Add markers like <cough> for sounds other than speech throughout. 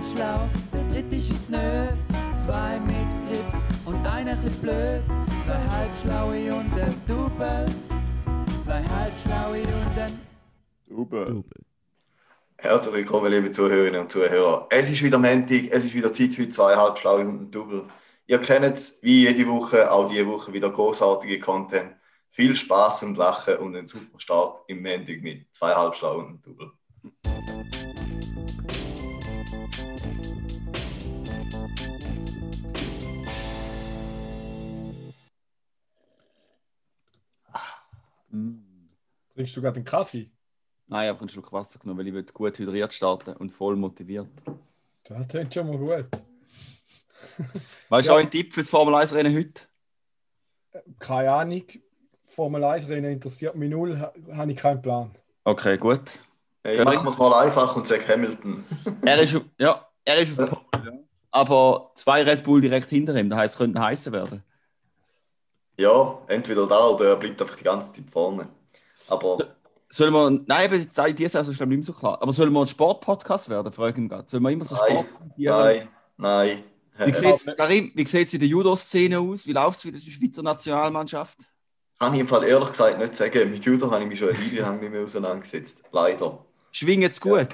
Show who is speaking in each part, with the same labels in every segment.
Speaker 1: ganz schlau, der dritte ist es nö. Zwei mit Grips und einer bisschen blöd. Zwei halbschlaue und ein Double. Zwei halbschlaue und ein
Speaker 2: Double.
Speaker 3: Herzlich willkommen, liebe Zuhörerinnen und Zuhörer. Es ist wieder Montag, es ist wieder Zeit für zwei halbschlaue und ein Double. Ihr kennt es, wie jede Woche, auch diese Woche wieder großartige Content. Viel Spaß und Lachen und einen super Start im Montag mit zwei halbschlaue und ein Double.
Speaker 4: Trinkst du gerade einen Kaffee?
Speaker 2: Nein, ich habe einen Schluck Wasser genommen, weil ich will gut hydriert starten und voll motiviert.
Speaker 4: Das klingt schon mal gut. <laughs>
Speaker 2: Weißt du
Speaker 4: Ja.
Speaker 2: auch ein Tipp fürs Formel 1 Rennen heute?
Speaker 4: Keine Ahnung. Formel 1 Rennen interessiert mich null, ha- habe ich keinen Plan.
Speaker 2: Okay, gut.
Speaker 3: Hey, machen wir es mal einfach und sag Hamilton. <laughs>
Speaker 2: Er ist, ja, er ist auf Pole, ja. aber zwei Red Bull direkt hinter ihm, das heißt, es könnte heißer werden.
Speaker 3: Ja, entweder da oder er bleibt einfach die ganze Zeit vorne. Aber
Speaker 2: Sollen wir, nein, aber jetzt ich dir das ist glaube ich nicht mehr so klar. Aber sollen wir ein Sport-Podcast werden, frage ich mich gerade. Sollen wir immer so Sport
Speaker 3: nein, nein.
Speaker 2: Wie sieht's, Karim, wie sieht es in der Judo-Szene aus? Wie läuft es mit der Schweizer Nationalmannschaft?
Speaker 3: Kann ich im Fall ehrlich gesagt nicht sagen. Mit Judo habe ich mich schon eine Weile lang nicht mehr auseinandergesetzt. Leider.
Speaker 2: Schwingt es gut?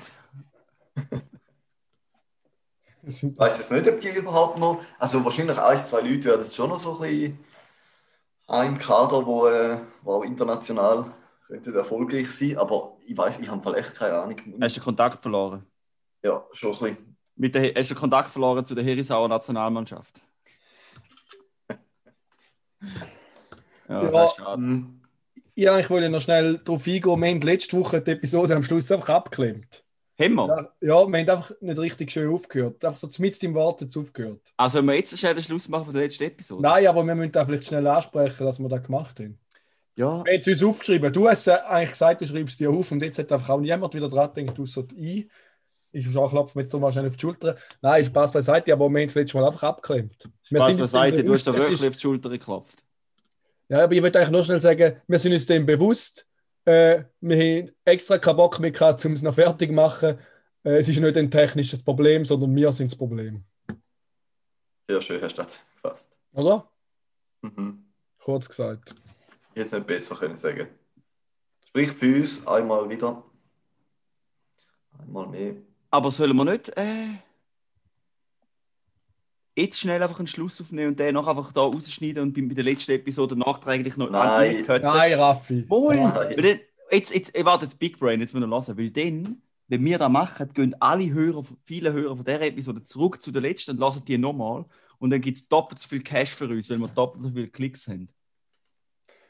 Speaker 3: Ich weiß jetzt nicht, ob die überhaupt noch. Also wahrscheinlich ein, zwei Leute werden es schon noch so ein bisschen im Kader, wo, äh, wo auch international könnte erfolgreich sein. Aber ich weiß, ich habe echt keine Ahnung.
Speaker 2: Hast du Kontakt verloren?
Speaker 3: Ja, schon ein bisschen.
Speaker 2: Mit der, hast du Kontakt verloren zu der Herisauer Nationalmannschaft? <laughs> Ja,
Speaker 4: Ja.
Speaker 2: das ist schade.
Speaker 3: Hm.
Speaker 4: Ja, ich wollte noch schnell darauf eingehen. Wir haben letzte Woche die Episode am Schluss einfach abgeklemmt.
Speaker 2: Haben wir?
Speaker 4: Ja, wir haben einfach nicht richtig schön aufgehört. Einfach so mitten im Warten aufgehört.
Speaker 2: Also, wenn wir jetzt schnell den Schluss machen von der letzten Episode?
Speaker 4: Nein, aber wir müssen da vielleicht schnell ansprechen, dass wir das gemacht haben.
Speaker 2: Ja,
Speaker 4: Wir haben es uns aufgeschrieben. Du hast äh, eigentlich gesagt, du schreibst dir auf und jetzt hat einfach auch niemand wieder dran gedacht, außer ich. Ich klopfe mir jetzt so mal schnell auf die Schulter. Nein, Spaß beiseite, aber wir haben es letztes Mal einfach abgeklemmt.
Speaker 2: Spaß beiseite, du hast da wirklich
Speaker 4: ist-
Speaker 2: auf die Schulter geklopft.
Speaker 4: Ja, aber ich wollte eigentlich nur schnell sagen, wir sind uns dem bewusst. Äh, wir haben extra keinen Bock mehr gehabt, um es noch fertig zu machen. Äh, es ist nicht ein technisches Problem, sondern wir sind das Problem.
Speaker 3: Sehr schön hast du das gefasst.
Speaker 4: Oder?
Speaker 3: Mhm.
Speaker 4: Kurz gesagt.
Speaker 3: Ich hätte es nicht besser können sagen. Sprich für uns einmal wieder. Einmal mehr.
Speaker 2: Aber sollen wir nicht äh, jetzt schnell einfach einen Schluss aufnehmen und den noch einfach da rausschneiden und bei bei der letzten Episode nachträglich noch
Speaker 3: Nein.
Speaker 4: Nein, Raffi.
Speaker 2: Wohl!
Speaker 3: Nein.
Speaker 2: Jetzt, jetzt, ich warte jetzt Big Brain, jetzt müssen wir hören. Weil dann, wenn wir das machen, gehen alle Hörer, viele Hörer von dieser Episode zurück zu der letzten und lassen die nochmal. Und dann gibt es doppelt so viel Cash für uns, weil wir doppelt so viele Klicks haben.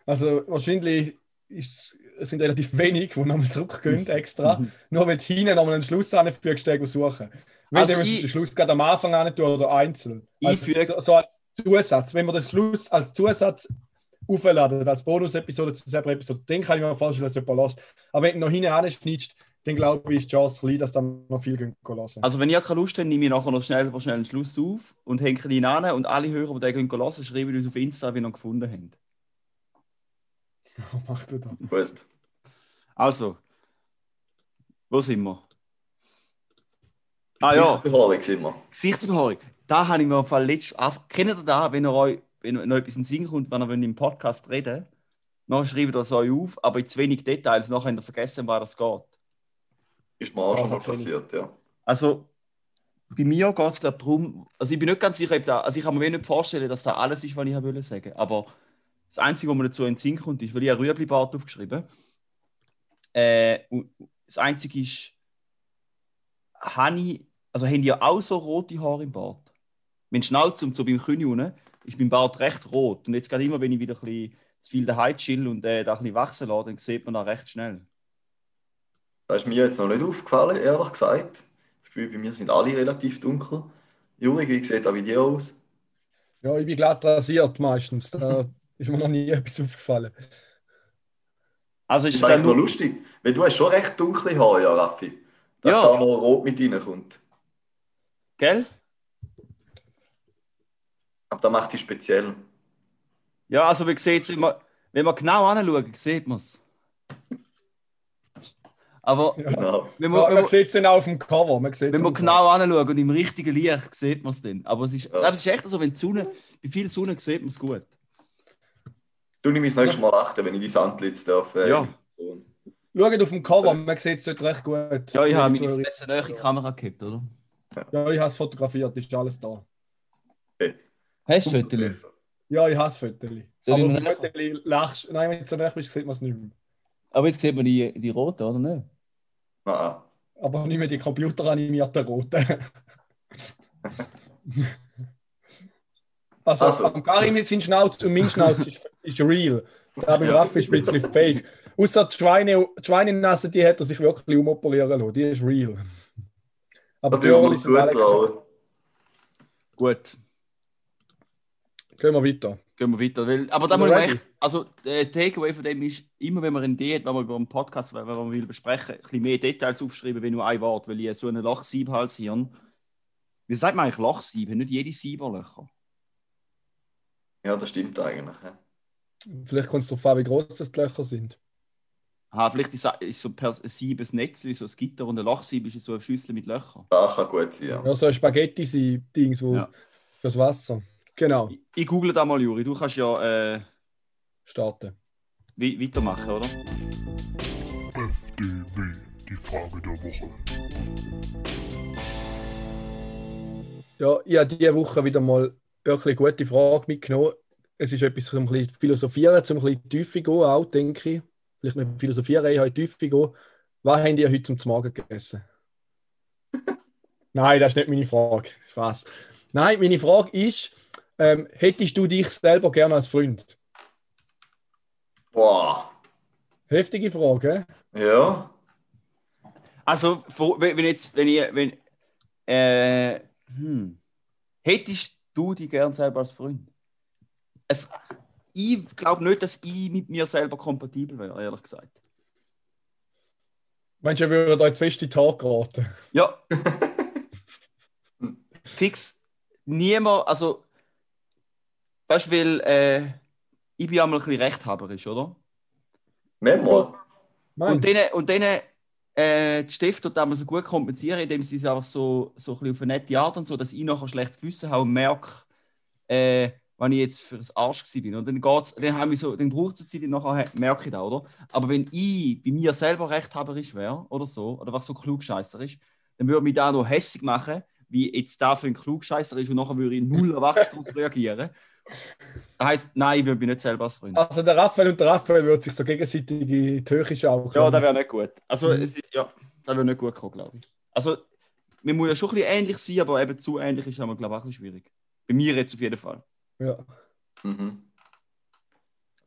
Speaker 4: Also wahrscheinlich ist, sind relativ wenig, die nochmal zurückgehen extra. Nur wenn du hinten nochmal einen Schluss anfügst, den suchen. Wenn
Speaker 2: Also
Speaker 4: du
Speaker 2: ich-
Speaker 4: den Schluss gerade am Anfang an tun oder einzeln. Also
Speaker 2: füge-
Speaker 4: so, so als Zusatz. Wenn wir den Schluss als Zusatz aufladen, als Bonus-Episode zu dieser Episode, dann kann ich mir vorstellen, dass jemand lässt. Aber wenn du noch hinten anschneidest, dann glaube ich, ist die Chance klein, dass dann noch viel gehen lassen.
Speaker 2: Also, wenn ihr keine Lust habt, nehme ich nachher noch schnell, schnell einen Schluss auf und hänge ihn an und alle Hörer, die den hören, schreiben uns auf Insta, wie ihr ihn gefunden habt. <laughs>
Speaker 4: Was machst du da?
Speaker 3: Gut.
Speaker 2: Also, wo sind wir? Ah ja.
Speaker 3: Gesichtsbehaarung sind wir.
Speaker 2: Gesichtsbehaarung. Da habe ich mir auf jeden Fall letzt... auf- Kennt ihr da, wenn ihr euch wenn euch noch etwas in den Sinn kommt, wenn ihr wollt im Podcast reden dann schreibt ihr es euch auf, aber in zu wenig Details, nachher habt ihr vergessen, was das geht.
Speaker 3: Ist mir auch
Speaker 4: Ja,
Speaker 3: schon mal passiert, ja.
Speaker 2: Also, bei mir geht es, glaube ich, darum, also ich bin nicht ganz sicher, ob da, also ich kann mir wenig nicht vorstellen, dass da alles ist, was ich habe wollte sagen. Aber das Einzige, was mir dazu Sinn kommt, ist, weil ich ein Rüebli-Bart aufgeschrieben äh, Das Einzige ist, habe ich, also haben die auch so rote Haare im Bart? Mein Schnauze und so beim König unten ist mein Bart recht rot. Und jetzt gerade immer, wenn ich wieder ein bisschen zu viel daheim chill und äh, da ein bisschen wachsen lasse, dann sieht man das recht schnell.
Speaker 3: Das ist mir jetzt noch nicht aufgefallen, ehrlich gesagt. Das Gefühl, bei mir sind alle relativ dunkel. Juri, wie sieht das bei dir aus?
Speaker 4: Ja, ich bin glatt rasiert meistens. Da ist mir noch nie <laughs> etwas aufgefallen.
Speaker 2: Also
Speaker 3: Das
Speaker 2: ist
Speaker 3: ist
Speaker 2: es
Speaker 3: eigentlich
Speaker 2: nur,
Speaker 3: lustig, weil du hast schon recht dunkle Haare, ja, Raffi. Dass
Speaker 2: Ja.
Speaker 3: da noch rot mit reinkommt.
Speaker 2: gell?
Speaker 3: Aber das macht dich speziell.
Speaker 2: Ja, also wie sieht's, wenn man, wenn man genau anschaut, sieht man es. Aber
Speaker 3: Genau.
Speaker 2: wenn
Speaker 4: Ja,
Speaker 2: man, wenn
Speaker 4: man
Speaker 2: man,
Speaker 4: sieht es dann auch auf dem Cover. Man
Speaker 2: wenn man genau anschaut und im richtigen Licht sieht man es dann. Aber es ist,
Speaker 3: Ja.
Speaker 2: es ist echt so, wenn die Sonne, bei viel Sonne sieht man es gut.
Speaker 3: Du nimmst das nächste Mal achten, wenn ich dein Antlitz darf. äh,
Speaker 2: Ja.
Speaker 3: so.
Speaker 4: Schaut auf dem Cover, man sieht es dort recht gut.
Speaker 2: Ja, ich habe meine. Fresse näher in die Kamera gehabt, oder?
Speaker 4: Ja, ich habe es fotografiert, ist alles da.
Speaker 2: Hast du
Speaker 3: Umso besser.
Speaker 4: Ja, ich habe es Fotos.
Speaker 2: Soll
Speaker 4: Aber dem
Speaker 2: nachher-
Speaker 4: Fotos lachst Nein, wenn du so nah bist, sieht man es nicht mehr.
Speaker 2: Aber jetzt sieht man die, die rote, oder nicht?
Speaker 3: Nein.
Speaker 4: Aber nicht mehr die computeranimierten roten. <laughs> also,
Speaker 3: Also.
Speaker 4: am Karim sein Schnauz und mein Schnauz ist, ist real. Der
Speaker 2: Ja.
Speaker 4: Raffi ist ein bisschen fake. Außer die, Schweine, die Schweinenase, die hat er sich wirklich umoperieren lassen. Die ist real. Aber die alle-
Speaker 3: zutrauen.
Speaker 2: Gut,
Speaker 4: Gehen wir weiter.
Speaker 2: gehen wir weiter. Weil, aber da muss man echt, also der Takeaway von dem ist, immer wenn man eine Idee hat, wenn man über einen Podcast, wenn man will besprechen, ein bisschen mehr Details aufschreiben, wie nur ein Wort, weil ich so einen Lochsiebhalshirn. Wie sagt man eigentlich Lochsieb? Nicht jede Sieberlöcher.
Speaker 3: Ja, das stimmt eigentlich. ja.
Speaker 4: Vielleicht kommt es darauf an, wie groß das die Löcher sind.
Speaker 2: Aha, vielleicht ist, ist so per Sieb ein Netz, so ein Gitter und ein Lochsieb ist so eine Schüssel mit Löchern.
Speaker 3: Das kann gut sein. Ja.
Speaker 4: Ja, so ein Spaghetti-Dings wo
Speaker 2: Ja.
Speaker 4: fürs Wasser. Genau,
Speaker 2: Ich, ich google da mal, Juri. Du kannst ja äh,
Speaker 4: starten.
Speaker 2: we weitermachen, oder?
Speaker 5: FDW, die Frage der Woche.
Speaker 4: Ja, ich habe diese Woche wieder mal wirklich eine gute Frage mitgenommen. Es ist etwas zum ein bisschen philosophieren, zum ein bisschen tiefer gehen, auch, denke ich. Vielleicht nicht philosophieren, ich habe tiefer gehen. Was habt ihr heute zum Morgen gegessen? <laughs> Nein, das ist nicht meine Frage. Spaß. Nein, meine Frage ist, ähm, hättest du dich selber gerne als Freund?
Speaker 3: Boah.
Speaker 4: Heftige Frage, hä?
Speaker 3: Ja.
Speaker 2: Also, wenn jetzt, wenn ich, wenn, äh, hm, hättest du dich gern selber als Freund? Es, ich glaube nicht, dass ich mit mir selber kompatibel wäre, ehrlich gesagt.
Speaker 4: Meinst du, euch zu fest in die Haare geraten?
Speaker 2: Ja. <laughs> Fix niemand, also, weißt du, weil äh, ich bin einmal ein bisschen rechthaberisch, oder?
Speaker 3: Manchmal.
Speaker 2: Und denen, und denen äh, die Stift tut so gut kompensieren, indem sie es einfach so, so ein auf eine nette Art und so, dass ich nachher ein schlechtes Gewissen habe und merke, äh, wenn ich jetzt für das Arsch gewesen bin. Und dann, geht's, dann, haben wir so, dann braucht es eine Zeit, nachher he- merke ich das, oder? Aber wenn ich bei mir selber rechthaberisch wäre oder so, oder was so klugscheißer ist, dann würde mich da noch hässlich machen, wie jetzt da für ein klugscheißer ist und nachher würde ich null erwachsen darauf <laughs> reagieren. Das heisst, nein, ich würde mich nicht selber als Freund.
Speaker 4: Also der Raphael und der Raphael würden sich so gegenseitig in die Höhe schauen.
Speaker 2: Ja, das wäre nicht gut. Also,
Speaker 4: Mhm.
Speaker 2: es, ja, das wäre nicht gut gekommen, glaube ich. Also, man muss ja schon ein bisschen ähnlich sein, aber eben zu ähnlich ist, aber, glaube ich, auch ein bisschen schwierig. Bei mir jetzt auf jeden Fall.
Speaker 4: Ja.
Speaker 3: Mhm.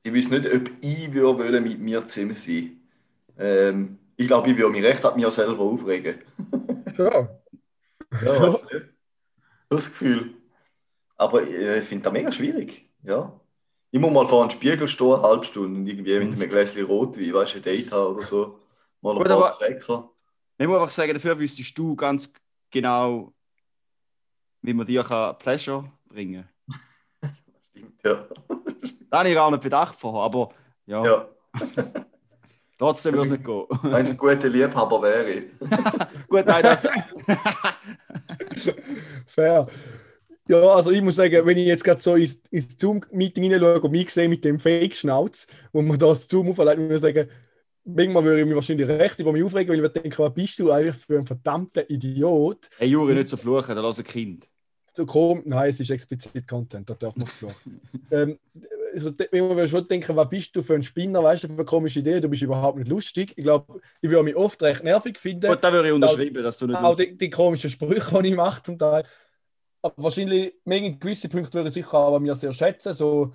Speaker 3: Ich weiß nicht, ob ich würde wollen mit mir zusammen sein ähm, Ich glaube, ich würde mich recht an mir selber aufregen.
Speaker 4: ja. <laughs>
Speaker 3: Ja, weiß nicht. Das Gefühl. Aber äh, ich finde das mega schwierig. Ja. Ich muss mal vor einem Spiegel stehen, eine halbe Stunde und irgendwie mit einem Gläschen Rotwein, weißt du, ein Date haben oder so. Mal ein
Speaker 2: Gut,
Speaker 3: paar Cracker.
Speaker 2: Ich muss einfach sagen, dafür wüsstest du ganz genau, wie man dir kann Pleasure bringen kann. <laughs>
Speaker 3: Stimmt, ja. <laughs>
Speaker 2: Das habe ich gar nicht bedacht vorher, aber ja,
Speaker 3: ja. <laughs>
Speaker 2: trotzdem würde es nicht gehen.
Speaker 3: Wenn ich ein guter Liebhaber wäre.
Speaker 2: Gut, nein, das.
Speaker 4: Fair. Ja, also ich muss sagen, wenn ich jetzt gerade so ins, ins Zoom-Meeting hineinschaue und mich sehe mit dem Fake-Schnauz, wo man das Zoom auflädt, muss ich sagen, manchmal würde ich mich wahrscheinlich recht über mich aufregen, weil ich denke, was bist du eigentlich für ein verdammter Idiot?
Speaker 2: Hey, Juri, nicht so fluchen, da lass ein Kind.
Speaker 4: So komisch, nein, es ist explizit Content, da darf man fluchen. <laughs> ähm, also, wenn man schon denken, was bist du für ein Spinner, weißt du, für eine komische Idee, du bist überhaupt nicht lustig. Ich glaube, ich würde mich oft recht nervig finden.
Speaker 2: Gut, da würde ich unterschreiben, dass du nicht.
Speaker 4: auch die, die komischen Sprüche, die ich mache zum Teil. Aber wahrscheinlich, mega gewisse Punkte würde ich sicher aber mir sehr schätzen. So,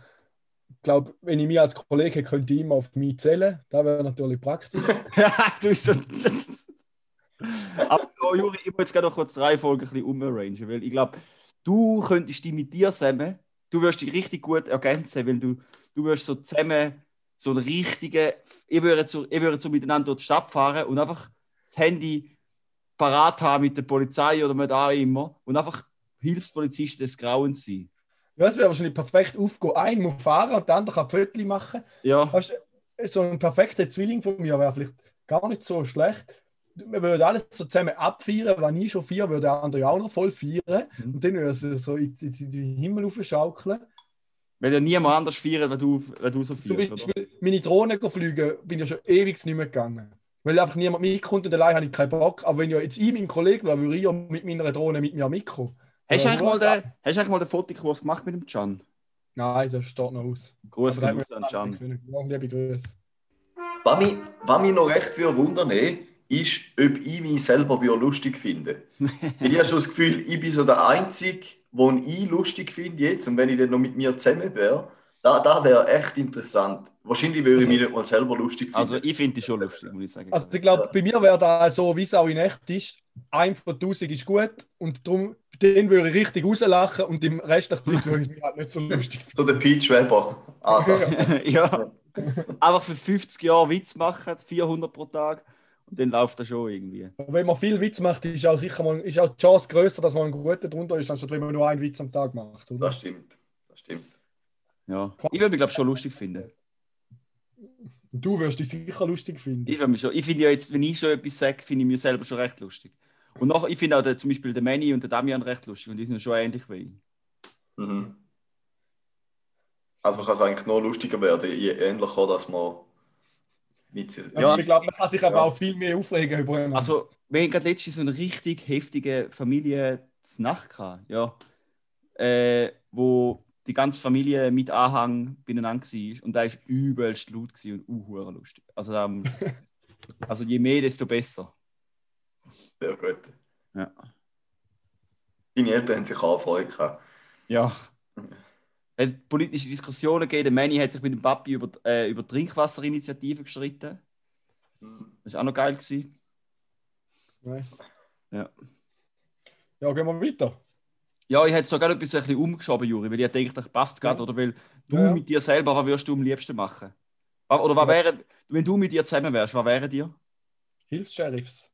Speaker 4: ich glaube, wenn ich mich als Kollege hätte, könnte ich immer auf mich zählen. Das wäre natürlich praktisch. <laughs>
Speaker 2: du bist so. <laughs> Aber oh, Juri, ich muss jetzt gerade noch kurz drei Folgen ein bisschen umarrangen, weil ich glaube, du könntest dich mit dir zusammen, du wirst dich richtig gut ergänzen, weil du, du wirst so zusammen so einen richtigen, ich würde so, ich würde so miteinander durch die Stadt fahren und einfach das Handy parat haben mit der Polizei oder mit auch immer und einfach Hilfspolizist des Grauens sein.
Speaker 4: Ja, es wäre wahrscheinlich perfekt aufgehen. Ein muss fahren und der andere kann Fotos machen.
Speaker 2: Ja,
Speaker 4: Weißt du, so ein perfekter Zwilling von mir wäre vielleicht gar nicht so schlecht. Wir würden alles so zusammen abfeiern. Wenn ich schon feiere, würde der andere auch noch voll feiern.
Speaker 2: Mhm.
Speaker 4: Und dann würde es so in, in, in den Himmel aufschaukeln.
Speaker 2: Weil ja niemand anders feiert, wenn du, wenn du so feierst, oder?
Speaker 4: Beispiel meine Drohne fliegen, bin ich schon ewig nicht mehr gegangen. Weil einfach niemand mitkommt und allein habe ich keinen Bock. Aber wenn ja jetzt ich mein Kollege wäre, würde ich ja mit meiner Drohne mit mir mitkommen.
Speaker 2: Hast du eigentlich mal den, hast du eigentlich mal den Fotokurs gemacht mit dem Can?
Speaker 4: Nein, das steht noch aus.
Speaker 2: Gruß
Speaker 4: da
Speaker 2: an Can.
Speaker 4: liebe Grüße.
Speaker 3: Was mich, was mich noch recht würde wundern, eh, ist, ob ich mich selber wieder lustig finde. <laughs> Weil ich habe schon das Gefühl, ich bin so der Einzige, den ich lustig finde jetzt. Und wenn ich dann noch mit mir zusammen wäre, da, da wäre echt interessant. Wahrscheinlich würde ich mich nicht mal selber lustig finden.
Speaker 2: Also ich finde die schon lustig, muss ich sagen.
Speaker 4: Also ich glaube, bei mir wäre das so, wie es auch in echt ist. Ein von 1000 ist gut und darum, den würde ich richtig rauslachen und im Rest der Zeit würde ich mich halt nicht so lustig finden.
Speaker 3: so der Peach Weber. Also, <laughs>
Speaker 2: ja. Einfach für 50 Jahre Witz machen, 400 pro Tag. Und dann läuft das schon irgendwie.
Speaker 4: Wenn man viel Witz macht, ist auch sicher mal, ist auch die Chance größer, dass man ein guter drunter ist, anstatt wenn man nur einen Witz am Tag macht. Oder?
Speaker 3: das stimmt. Das stimmt.
Speaker 2: Ja. Ich würde mich, glaube ich, schon lustig finden.
Speaker 4: Du wirst dich sicher lustig finden.
Speaker 2: Ich, mich schon, ich finde ja jetzt, wenn ich schon etwas sage, finde ich mir selber schon recht lustig. Und noch, ich finde auch der, zum Beispiel den Manny und den Damian recht lustig und die sind schon ähnlich wie ich.
Speaker 3: Mhm. Also kann es eigentlich noch lustiger werden, je ähnlicher, dass man mit
Speaker 4: Ja,
Speaker 2: Ja.
Speaker 4: ich glaube, man kann sich aber
Speaker 3: Ja.
Speaker 4: auch viel mehr aufregen über einen.
Speaker 2: Also, wir haben gerade letztens so eine richtig heftige Familie-Nacht gehabt, ja. Äh, wo die ganze Familie mit Anhang beieinander war und da war übelst laut und uh, lustig. Also, da, <laughs> also je mehr, desto besser.
Speaker 3: Sehr gut.
Speaker 2: Ja.
Speaker 3: Deine Eltern haben sich auch Freude gehabt.
Speaker 2: Ja. Es hat politische Diskussionen gegeben. Der Manny hat sich mit dem Papi über, äh, über Trinkwasserinitiative gestritten. Das war auch noch geil. Gewesen.
Speaker 4: nice.
Speaker 2: Ja.
Speaker 4: Ja, gehen wir weiter.
Speaker 2: Ja, ich hätte sogar etwas ein bisschen umgeschoben, Juri, weil ich denke, das passt gerade. Oder weil du
Speaker 4: Ja, ja.
Speaker 2: mit dir selber, was würdest du am liebsten machen? Oder was
Speaker 4: Ja.
Speaker 2: wäre, wenn du mit dir zusammen wärst, was wäre dir?
Speaker 4: Hilfs-Sheriffs.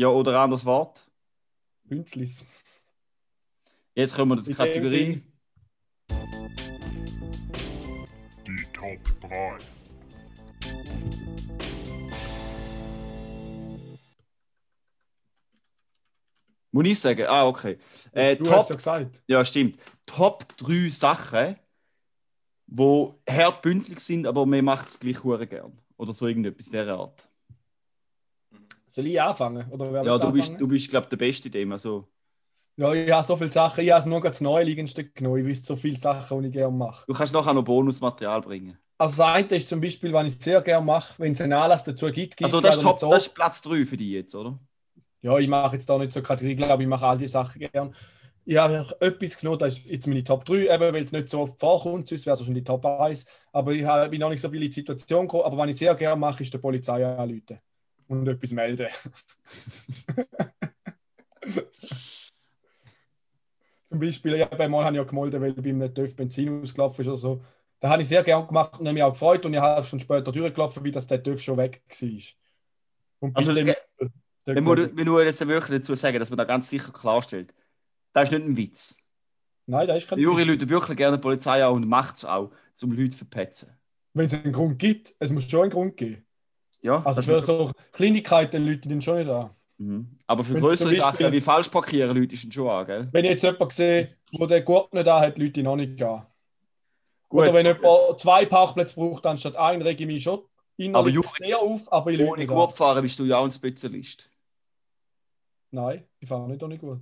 Speaker 2: Ja, oder ein anderes Wort?
Speaker 4: Bünzlis.
Speaker 2: Jetzt kommen wir zur Kategorie.
Speaker 5: Die Top 3.
Speaker 2: Muss ich sagen? Ah, okay. Äh,
Speaker 4: du
Speaker 2: Top,
Speaker 4: hast ja gesagt.
Speaker 2: Ja, stimmt. Top 3 Sachen, die hart bündelig sind, aber man macht es gleich hure gern. Oder so irgendetwas in dieser Art.
Speaker 4: Soll ich anfangen? Oder
Speaker 2: Ja, du bist, du bist glaube ich, der Beste in dem. Also,
Speaker 4: Ja, ich habe so viele Sachen. Ich habe nur ganz Neuliegendste genommen. Ich wüsste so viele Sachen, die ich gerne mache.
Speaker 2: du kannst nachher noch Bonusmaterial bringen.
Speaker 4: Also das eine ist zum Beispiel, was ich sehr gerne mache, wenn es einen Anlass dazu gibt. gibt
Speaker 2: Also, das ist, Top, das ist Platz 3 für dich jetzt, oder?
Speaker 4: Ja, ich mache jetzt da nicht so Kategorie, ich glaube, ich mache all die Sachen gern. Ich habe etwas genommen, das ist jetzt meine Top 3, eben, weil es nicht so oft vorkommt, sonst wäre es schon die Top 1. Aber ich habe, bin noch nicht so viel in die Situation gekommen. Aber was ich sehr gerne mache, ist der Polizei anrufen und etwas melden. <laughs> Zum Beispiel, ja, bei mal habe ich ja gemolden, weil bei einem TÜV Benzin ausgelaufen ist oder so. Da habe ich sehr gerne gemacht und habe mich auch gefreut und ich habe schon später durchgelaufen, wie das der TÜV schon weg war.
Speaker 2: Also,
Speaker 4: dem-
Speaker 2: Wenn du, wenn du jetzt wirklich dazu sagen, dass man da ganz sicher klarstellt, das ist nicht ein Witz.
Speaker 4: Nein, da ist kein
Speaker 2: Juri
Speaker 4: Witz.
Speaker 2: Leute wirklich gerne die Polizei an und macht es auch, um Leute zu verpetzen.
Speaker 4: Wenn es einen Grund gibt, es muss schon einen Grund geben.
Speaker 2: Ja,
Speaker 4: Also für so Kleinigkeiten Leute den schon nicht an.
Speaker 2: mhm. Aber für
Speaker 4: Wenn
Speaker 2: größere
Speaker 4: Beispiel-
Speaker 2: Sachen wie falsch parkieren, Leute ist schon an, gell?
Speaker 4: Wenn ich jetzt jemanden sehe, der den Gurt nicht an hat, Leute noch nicht an.
Speaker 2: Gut,
Speaker 4: Oder wenn jemand zwei Parkplätze braucht, anstatt einen, rege ich mich schon
Speaker 2: Aber Juri,
Speaker 4: sehr auf, aber ich
Speaker 2: ohne
Speaker 4: nicht
Speaker 2: Gurt fahren bist du ja auch ein Spezialist.
Speaker 4: Nein, ich fahre nicht ohne gut.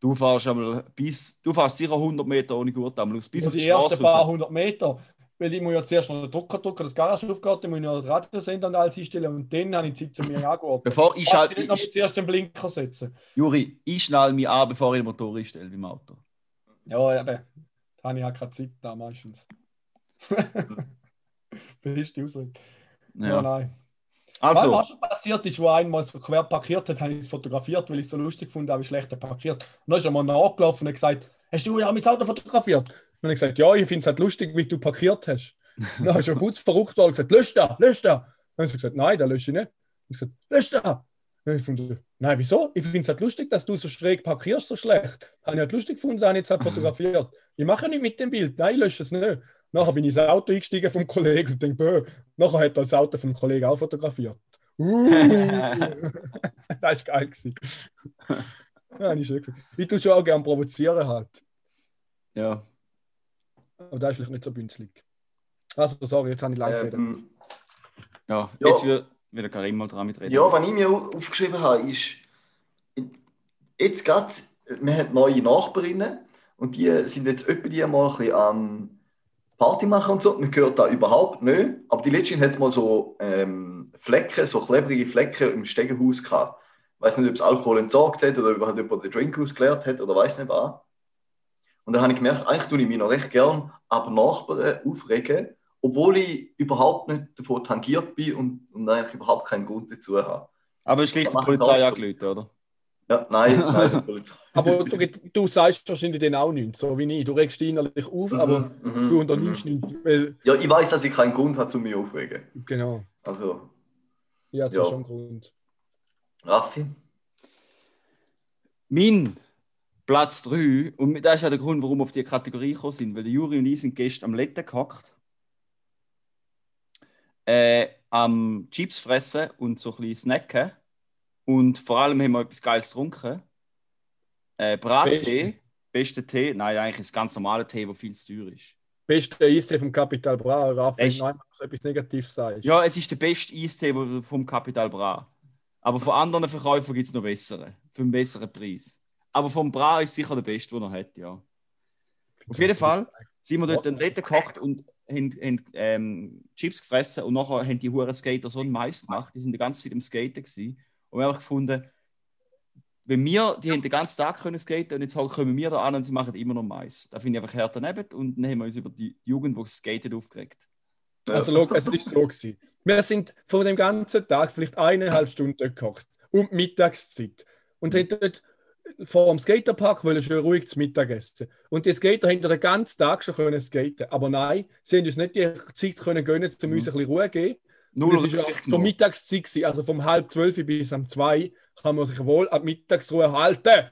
Speaker 2: Du fährst einmal bis, du fährst sicher 100 Meter ohne Gurt einmal aus, bis auf die
Speaker 4: die ersten
Speaker 2: Straße
Speaker 4: paar
Speaker 2: raus.
Speaker 4: hundert Meter. Weil ich muss ja zuerst noch den Drucker drücken, das Garage aufgeht, dann muss ich noch den Radiosender und alles einstellen und dann habe ich Zeit, zu mir angurten.
Speaker 2: Bevor ich
Speaker 4: Ich
Speaker 2: schalte,
Speaker 4: nicht noch
Speaker 2: ich,
Speaker 4: zuerst den Blinker setzen.
Speaker 2: Juri, ich schnall mich an, bevor ich den Motor einstelle beim Auto.
Speaker 4: Ja, eben. Da habe ich halt keine Zeit da meistens. <laughs> das ist die Ausrede. Ja,
Speaker 2: Ja.
Speaker 4: nein. Also. Was schon passiert ist, wo einmal so quer parkiert hat, habe ich es fotografiert, weil ich es so lustig fand, wie schlecht er parkiert. Und dann ist er mal nachgelaufen und gesagt, hast du ja mein Auto fotografiert? Und habe ich gesagt, ja, ich finde es halt lustig, wie du parkiert hast. Und dann ist er gut verrückt worden und gesagt, lösch da, lösch da. Dann habe ich gesagt, nein, da lösche ich nicht. Und ich gesagt, lösch da. Habe ich gefunden, nein, wieso? Ich finde es halt lustig, dass du so schräg parkierst, so schlecht. Habe ich halt lustig gefunden, habe ich jetzt halt <laughs> fotografiert. Ich mache ja nicht mit dem Bild, nein, ich lösche es nicht. Nachher bin ich ins Auto eingestiegen vom Kollegen und denke, bö. Nachher hat er das Auto vom Kollegen auch fotografiert. <laughs> Uh, <laughs> das war geil. Gewesen. Ja, nicht schön. Ich tue schon auch gerne provozieren halt.
Speaker 2: Ja.
Speaker 4: Aber da ist vielleicht nicht so bünzlig. Also, sorry, jetzt habe ich lange.
Speaker 3: Ähm,
Speaker 2: Ja,
Speaker 3: Ja.
Speaker 2: jetzt wird wieder Karim mal dran mitreden.
Speaker 3: Ja, was ich mir au- aufgeschrieben habe, ist, jetzt gerade, wir haben neue Nachbarinnen und die sind jetzt öppe die mal ein bisschen am Party machen und so. Man hört da überhaupt nicht. Aber die letzten hat mal so ähm, Flecken, so klebrige Flecken im Stegenhaus gehabt. Ich weiß nicht, ob es Alkohol entsorgt hat oder ob jemand den Drink ausgeleert hat oder weiß nicht was. Und dann habe ich gemerkt, eigentlich tue ich mich noch recht gern ab Nachbarn aufregen, obwohl ich überhaupt nicht davon tangiert bin und, und eigentlich überhaupt keinen Grund dazu habe.
Speaker 2: Aber es ist gleich die Polizei angelötet, oder?
Speaker 3: Ja, nein, <laughs> nein, die Polizei.
Speaker 4: Aber du, du sagst wahrscheinlich dann auch nichts, so wie ich. Du regst dich innerlich auf, aber
Speaker 3: Mhm,
Speaker 4: du
Speaker 3: mhm,
Speaker 4: unternimmst
Speaker 3: mhm.
Speaker 4: nichts. Weil,
Speaker 3: Ja, ich weiß, dass ich keinen Grund habe, zu mir aufregen.
Speaker 4: genau,
Speaker 3: Also,
Speaker 4: ja, das
Speaker 3: Ja.
Speaker 4: ist schon ein Grund.
Speaker 3: Raffi?
Speaker 2: Mein Platz 3, und das ist ja der Grund, warum wir auf die Kategorie gekommen sind, weil der Juri und ich sind gestern am Letten gehockt, äh, am Chips fressen und so ein bisschen snacken. Und vor allem haben wir etwas Geiles getrunken. Äh, Brattee, beste Tee. Nein, eigentlich ist ganz normaler Tee, der viel zu teuer ist.
Speaker 4: Beste Eistee vom Capital Bra, Raff, wenn du einmal etwas Negatives sagst.
Speaker 2: Ja, es ist der beste Eistee vom Capital Bra. Aber von anderen Verkäufern gibt es noch bessere, für einen besseren Preis. Aber vom Bra ist sicher der beste, den er hat, ja. Auf jeden Fall sind wir dort, dort gehockt und haben, haben ähm, Chips gefressen und nachher haben die Huren Skater so einen Mais gemacht. Die sind die ganze Zeit am Skaten gewesen. Und wir haben gefunden, wenn wir, die haben den ganzen Tag können skaten und jetzt halt kommen wir da an und sie machen immer noch Mais. Da finde ich einfach härter daneben und dann haben wir uns über die Jugend, die skatet, aufgeregt.
Speaker 4: Also, schau, es ist so gewesen. Wir sind von dem ganzen Tag vielleicht eineinhalb Stunden. Um die Mittagszeit. Und haben dort vor dem Skaterpark wollen schön ruhig zu Mittag essen. Und die Skater haben den ganzen Tag schon können skaten. Aber nein, sie haben uns nicht die Zeit können gönnen, um uns ein bisschen Ruhe zu geben.
Speaker 2: Null
Speaker 4: Und es ist ja
Speaker 2: genommen.
Speaker 4: Mittagszeit, gewesen, also vom halb zwölf bis am zwei kann man sich wohl an die Mittagsruhe halten.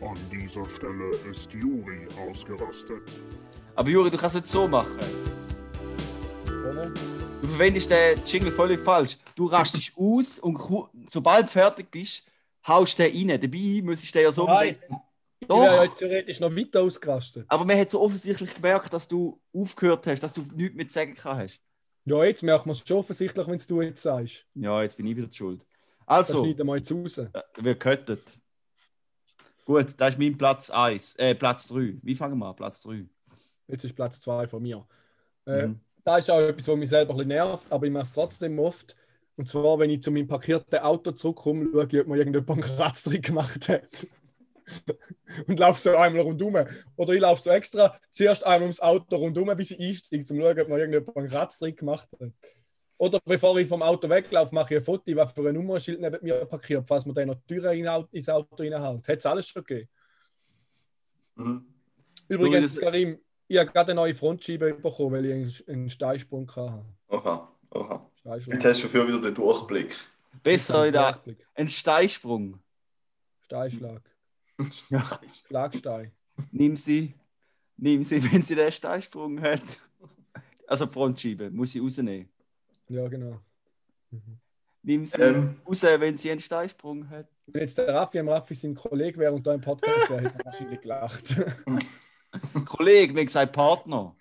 Speaker 5: An dieser Stelle ist Juri ausgerastet.
Speaker 2: Aber Juri, du kannst es so machen.
Speaker 4: So, ne?
Speaker 2: Du verwendest den Jingle völlig falsch. Du rastest <laughs> aus und sobald du fertig bist, haust du den rein. Dabei müsstest du den ja so.
Speaker 4: Nein. Ich
Speaker 2: Doch.
Speaker 4: wäre ja jetzt theoretisch noch weiter ausgerastet.
Speaker 2: Aber man hat so offensichtlich gemerkt, dass du aufgehört hast, dass du nichts mehr zu sagen hast.
Speaker 4: Ja, jetzt merkt man es schon offensichtlich, wenn du jetzt sagst.
Speaker 2: Ja, jetzt bin ich wieder schuld.
Speaker 4: Das
Speaker 2: Also,
Speaker 4: schneiden wir jetzt raus.
Speaker 2: äh, wir köttet. Gut, das ist mein Platz 1. Äh, Platz 3. Wie fangen wir an? Platz 3.
Speaker 4: Jetzt ist Platz 2 von mir. Äh,
Speaker 2: Mhm.
Speaker 4: Das ist auch etwas, was mich selber ein bisschen nervt, aber ich mache es trotzdem oft. Und zwar, wenn ich zu meinem parkierten Auto zurückkomme, schaue ich, ob mir irgendjemand einen Kratztrick gemacht hat. <laughs> und laufe so einmal rundum. Oder ich laufe so extra zuerst einmal ums Auto rundum, bis ich einsteige, um zu schauen, ob mir irgendjemand einen Kratztrick gemacht hat. Oder bevor ich vom Auto weglaufe, mache ich ein Foto, was für ein Nummernschild neben mir parkiert, falls man dann noch die Tür in- ins Auto reinhält. Hat es alles schon gegeben.
Speaker 3: Mhm.
Speaker 4: Übrigens, Karim, ich habe gerade eine neue Frontscheibe bekommen, weil ich einen, einen Steinsprung hatte.
Speaker 3: Oha, oha. Jetzt hast du schon wieder den Durchblick.
Speaker 2: Besser in der,
Speaker 4: Durchblick.
Speaker 2: ein Steinsprung.
Speaker 4: Steinschlag. Schlagstein.
Speaker 2: Nimm sie, nimm sie, <laughs> wenn sie den Steinsprung hat. Also die Frontscheibe, muss sie rausnehmen.
Speaker 4: Ja, genau. Mhm.
Speaker 2: Nimm sie
Speaker 3: Ähm.
Speaker 2: raus, wenn sie einen Steinsprung hat.
Speaker 4: Wenn jetzt der Raffi am Raffi sein Kollege wäre und da im Podcast wäre, hätte er wahrscheinlich gelacht. <laughs> <laughs>
Speaker 2: Kollege, mir gesagt Partner.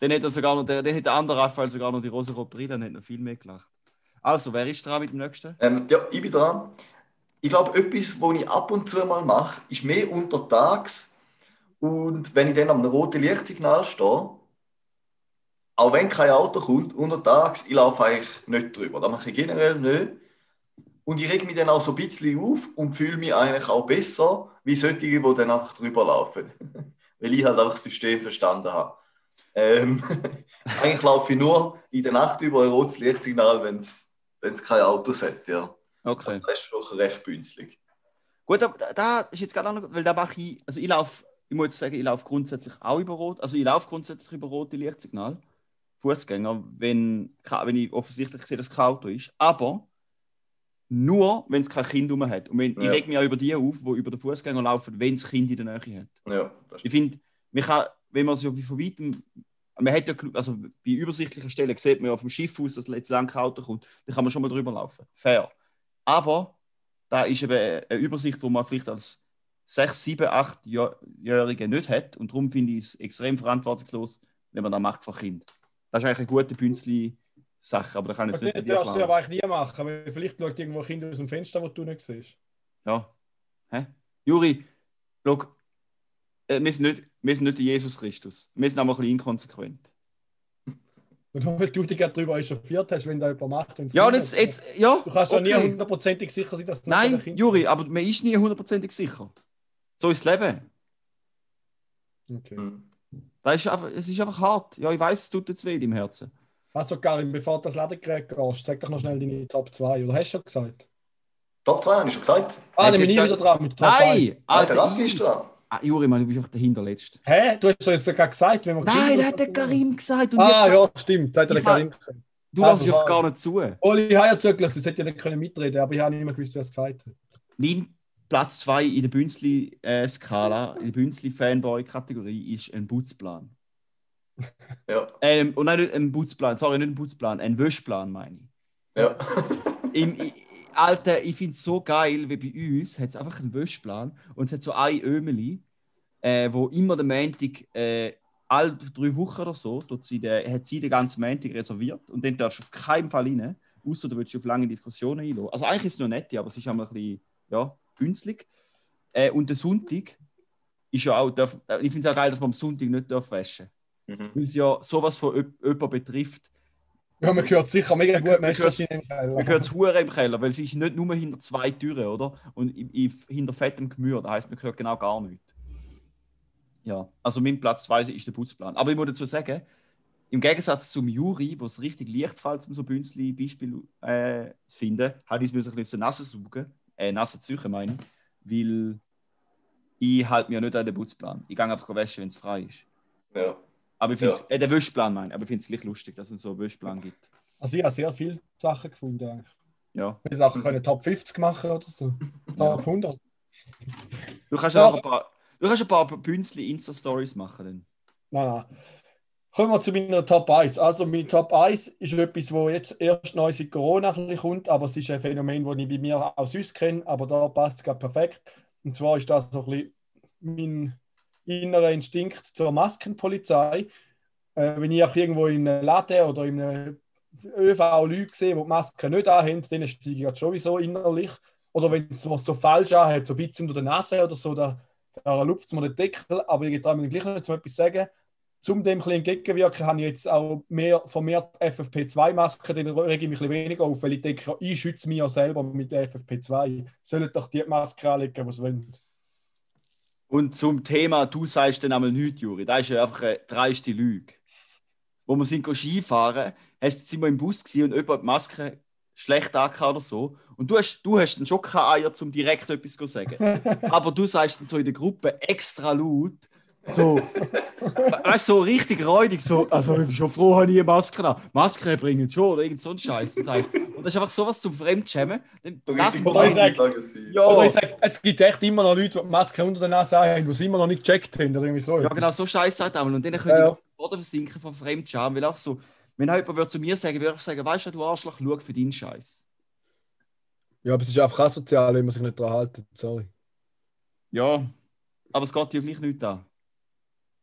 Speaker 2: Dann hätte, sogar noch, der, dann hätte der andere Raphael sogar noch die rosa Brille und hätte noch viel mehr gelacht. Also, wer ist dran mit dem nächsten?
Speaker 3: Ähm, ja, ich bin dran. Ich glaube, etwas, was ich ab und zu mal mache, ist mehr untertags. Und wenn ich dann am roten Lichtsignal stehe, auch wenn kein Auto kommt, untertags, ich laufe eigentlich nicht drüber. Das mache ich generell nicht. Und ich reg mich dann auch so ein bisschen auf und fühle mich eigentlich auch besser, wie solche, die dann einfach drüber laufen. <laughs> Weil ich halt auch das System verstanden habe. Ähm, <laughs> eigentlich laufe ich nur in der Nacht über ein rotes Lichtsignal, wenn es kein Auto hat. Ja.
Speaker 2: Okay.
Speaker 3: Das ist schon recht bünzlig.
Speaker 2: Gut, aber da, da ist jetzt gerade noch, weil da mache ich, also ich laufe, ich muss sagen, ich laufe grundsätzlich auch über Rot, also ich laufe grundsätzlich über rote Lichtsignal, Fußgänger, wenn, wenn ich offensichtlich sehe, dass kein Auto ist, aber nur, wenn es kein Kind rum hat. Und wenn, ich
Speaker 3: Ja.
Speaker 2: reg mich auch über die auf, die über den Fußgänger laufen, wenn das Kind in der Nähe hat.
Speaker 3: Ja, das
Speaker 2: Ich finde, man kann, wenn man so wie von weitem Man hat ja, also bei übersichtlichen Stellen sieht man ja auf dem Schiff aus, dass jetzt lang kein Auto kommt. Da kann man schon mal drüber laufen. Fair. Aber da ist eben eine Übersicht, wo man vielleicht als 6, 7, 8-Jährige nicht hat. Und darum finde ich es extrem verantwortungslos, wenn man das macht für Kinder. Das ist eigentlich eine gute Bünzli-Sache, aber da kann ich
Speaker 4: Das
Speaker 2: jetzt nicht dir
Speaker 4: darfst du aber eigentlich nie machen, weil vielleicht schaut irgendwo ein Kind aus dem Fenster, wo du nicht siehst.
Speaker 2: Ja. Hä? Juri, schau, wir, sind nicht, wir sind nicht der Jesus Christus. Wir sind aber ein bisschen inkonsequent.
Speaker 4: Und weil du dich gerade darüber echauffiert hast, wenn da jemand macht.
Speaker 2: Ja, jetzt,
Speaker 4: ist.
Speaker 2: jetzt ja.
Speaker 4: Du kannst doch nie
Speaker 2: okay.
Speaker 4: hundertprozentig sicher sein, dass nachher
Speaker 2: Nein, Juri, aber man ist nie hundertprozentig sicher. So ist das Leben.
Speaker 4: Okay.
Speaker 3: Mhm.
Speaker 2: Das ist einfach, es ist einfach hart. Ja, ich weiß, es tut jetzt weh im Herzen.
Speaker 4: Also, Karin, bevor du das Ladegerät gehst, sag doch noch schnell deine Top 2. Oder hast du schon gesagt?
Speaker 3: Top 2 habe ich schon gesagt.
Speaker 4: Ah, dann bin ich
Speaker 2: jetzt
Speaker 4: wieder dran mit Top
Speaker 2: Nein!
Speaker 4: 1.
Speaker 3: Nein,
Speaker 2: Alter,
Speaker 3: der Raffi ist dran.
Speaker 2: Ah, Juri, Mann, du bist einfach der Hinterletzte.
Speaker 4: Hä? Du hast doch jetzt gerade gesagt, wenn wir
Speaker 2: Nein,
Speaker 4: Kinder-
Speaker 2: das hat der Karim gesagt. Und
Speaker 4: Ah,
Speaker 2: jetzt,
Speaker 4: ja, stimmt. Das hat der
Speaker 2: Ich
Speaker 4: Karim gesagt.
Speaker 2: Du lässt
Speaker 4: Also,
Speaker 2: dich
Speaker 4: sorry.
Speaker 2: gar nicht zu.
Speaker 4: Oli, ich habe ja zugelassen, das hätte ja nicht können mitreden aber ich habe nicht mehr gewusst, wer es gesagt hat.
Speaker 2: Mein Platz 2 in der Bünzli-Skala, in der Bünzli-Fanboy-Kategorie ist ein Putzplan. <laughs>
Speaker 3: Ja,
Speaker 2: Ähm, und nein, nicht ein Putzplan, sorry, nicht ein Putzplan, ein Wäschplan meine ich.
Speaker 3: ja.
Speaker 2: Im, Alter, ich finde es so geil, wie bei uns hat es einfach einen Wäschplan und es hat so ein Ömeli, äh, wo immer der Montag, äh, alle drei Wochen oder so, sie den, hat sie den ganzen Montag reserviert und dann darfst du auf keinen Fall rein, außer du willst auf lange Diskussionen einlassen. Also eigentlich ist es noch nett, aber es ist einmal ein bisschen, ja, bünzlig. Äh, und der Sonntag ist ja auch, darf, äh, ich finde es auch geil, dass man am Sonntag nicht darf waschen
Speaker 3: Mhm.
Speaker 2: weil es ja sowas von jemanden betrifft,
Speaker 4: Ja, man hört sicher mega gut, man
Speaker 2: hört-
Speaker 4: ist im Keller.
Speaker 2: Man hört es hure im Keller, weil es ist nicht nur hinter zwei Türen, oder? Und i- i- hinter fettem Gemüse, das heisst, man hört genau gar nichts. Ja, also mein Platz 2 ist der Putzplan. Aber ich muss dazu sagen, im Gegensatz zum Juri, wo es richtig leicht fällt, um so Bünzli-Beispiel äh, zu finden, habe ich es müssen ein bisschen Nase saugen, äh, Nase suchen meine ich, weil ich halte mir nicht an den Putzplan. Ich gehe einfach waschen, wenn es frei ist.
Speaker 3: ja.
Speaker 2: Aber ich finde
Speaker 3: Ja.
Speaker 2: äh, den Wäschplan meine aber ich finde es gleich lustig, dass es so einen Wäschplan gibt.
Speaker 4: Also ich habe sehr viele Sachen gefunden. eigentlich.
Speaker 2: Ja.
Speaker 4: Wir Sachen können Top 50 machen oder so. Top 100.
Speaker 2: Du kannst
Speaker 4: Ja.
Speaker 2: auch ein paar, du kannst ein paar Bünzli Insta-Stories machen. Dann.
Speaker 4: Nein, nein. Kommen wir zu meiner Top 1. Also meine Top 1 ist etwas, wo jetzt erst neu seit Corona kommt, aber es ist ein Phänomen, das ich bei mir auch sonst kenne, aber da passt es gerade perfekt. Und zwar ist das so ein bisschen mein innerer Instinkt zur Maskenpolizei. Äh, wenn ich auch irgendwo in einem Laden oder in einem ÖV Leute sehe, die die Maske nicht anhaben, denen steige ich jetzt sowieso innerlich. Oder wenn es was so falsch anhat, so ein bisschen unter der Nase oder so, da, da lupft es mir den Deckel, aber ich traue mir gleich noch etwas sagen. Zum dem entgegenwirken, habe ich jetzt auch mehr, vermehrt FFP2-Masken, dann rege ich mich ein weniger auf, weil ich denke, ich schütze mich ja selber mit der FFP2. Sollen doch die Maske anlegen, die sie wollen.
Speaker 2: Und zum Thema, du sagst dann einmal nichts, Juri. Das ist ja einfach eine dreiste Lüge. Wo wir sind Skifahren, hast du immer im Bus gesehen und jemand die Maske schlecht angehabt oder so. Und du hast, du hast dann schon keine Eier, um direkt etwas zu sagen. <laughs> Aber du sagst dann so in der Gruppe extra laut, so, weißt du, so richtig räudig, so, also ich bin schon froh, habe ich eine Maske an. Maske bringen schon, oder irgend so ein Scheiß. Und das ist einfach sowas zum Fremdschämen. Mal-
Speaker 4: Oder ich sag-
Speaker 3: passiv sein.
Speaker 2: Ja.
Speaker 4: Oder ich sage, es gibt echt immer noch Leute, die Maske unter der Nase haben, die sie immer noch nicht gecheckt haben. Oder irgendwie so.
Speaker 2: Ja, genau, so scheiße halt einmal. Und dann können
Speaker 4: Ja,
Speaker 2: die Boden versinken von Fremdscham, weil auch so, wenn auch jemand würde zu mir sagen, würde ich sagen, weißt du, du Arschloch, schau für deinen Scheiß.
Speaker 4: ja, aber es ist einfach asozial, wenn man sich nicht daran hält. Sorry.
Speaker 2: Ja, aber es geht dir gleich nicht an.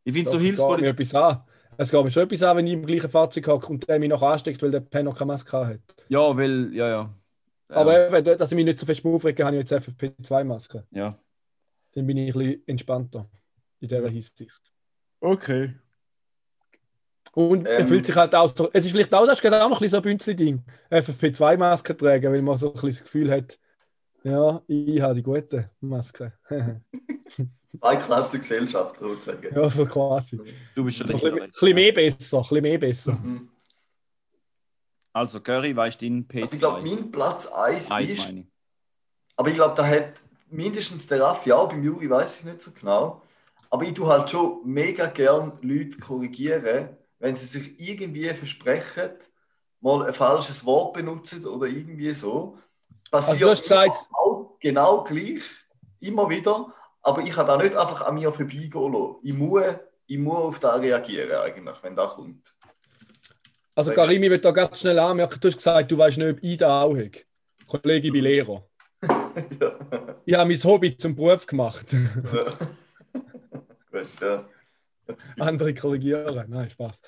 Speaker 2: Ich finde so
Speaker 4: es geht mir
Speaker 2: Hilfspolitik.
Speaker 4: etwas an. Es geht mir schon etwas an, wenn ich im gleichen Fahrzeug hocke und der mich noch ansteckt, weil der Penner keine Maske hat.
Speaker 2: Ja, weil, ja, ja. Ja,
Speaker 4: Aber eben, dass ich mich nicht so fest aufrege, habe ich jetzt FFP2-Maske.
Speaker 2: Ja.
Speaker 4: Dann bin ich ein bisschen entspannter in dieser Hinsicht.
Speaker 2: Okay.
Speaker 4: Und er
Speaker 3: Ähm.
Speaker 4: fühlt sich halt auch so. Es ist vielleicht auch, das ist auch noch ein bisschen so ein Bünzli-Ding. FFP2-Maske tragen, weil man so ein bisschen das Gefühl hat, ja, ich habe die gute Maske. <laughs>
Speaker 3: Zwei Klasse Gesellschaft sozusagen.
Speaker 4: ja, so quasi.
Speaker 2: Du bist schon
Speaker 4: So ein
Speaker 2: der
Speaker 4: bisschen, mehr besser, ein bisschen mehr besser.
Speaker 3: Mhm.
Speaker 2: Also, Curry, weißt du, dein P2.
Speaker 3: Also ich glaube, mein Platz 1
Speaker 2: Eins
Speaker 3: ist,
Speaker 2: meine ich.
Speaker 3: aber ich glaube, da hat mindestens der Raffi auch, beim Juri weiß ich es nicht so genau, aber ich tue halt schon mega gern Leute korrigieren, wenn sie sich irgendwie versprechen, mal ein falsches Wort benutzen oder irgendwie so.
Speaker 4: Also du hast gesagt-
Speaker 3: auch genau gleich, immer wieder, aber ich kann da nicht einfach an mir vorbeigehen lassen. Ich muss, ich muss auf das reagieren, eigentlich, wenn das kommt.
Speaker 4: Also Karim, ich will da ganz schnell anmerken, du hast gesagt, du weißt nicht, ob ich da auch habe. Kollege, ich bin <laughs> Lehrer. Ich habe mein Hobby zum Beruf gemacht. <laughs>
Speaker 3: Gut, ja.
Speaker 4: Andere korrigieren. Nein, Spaß.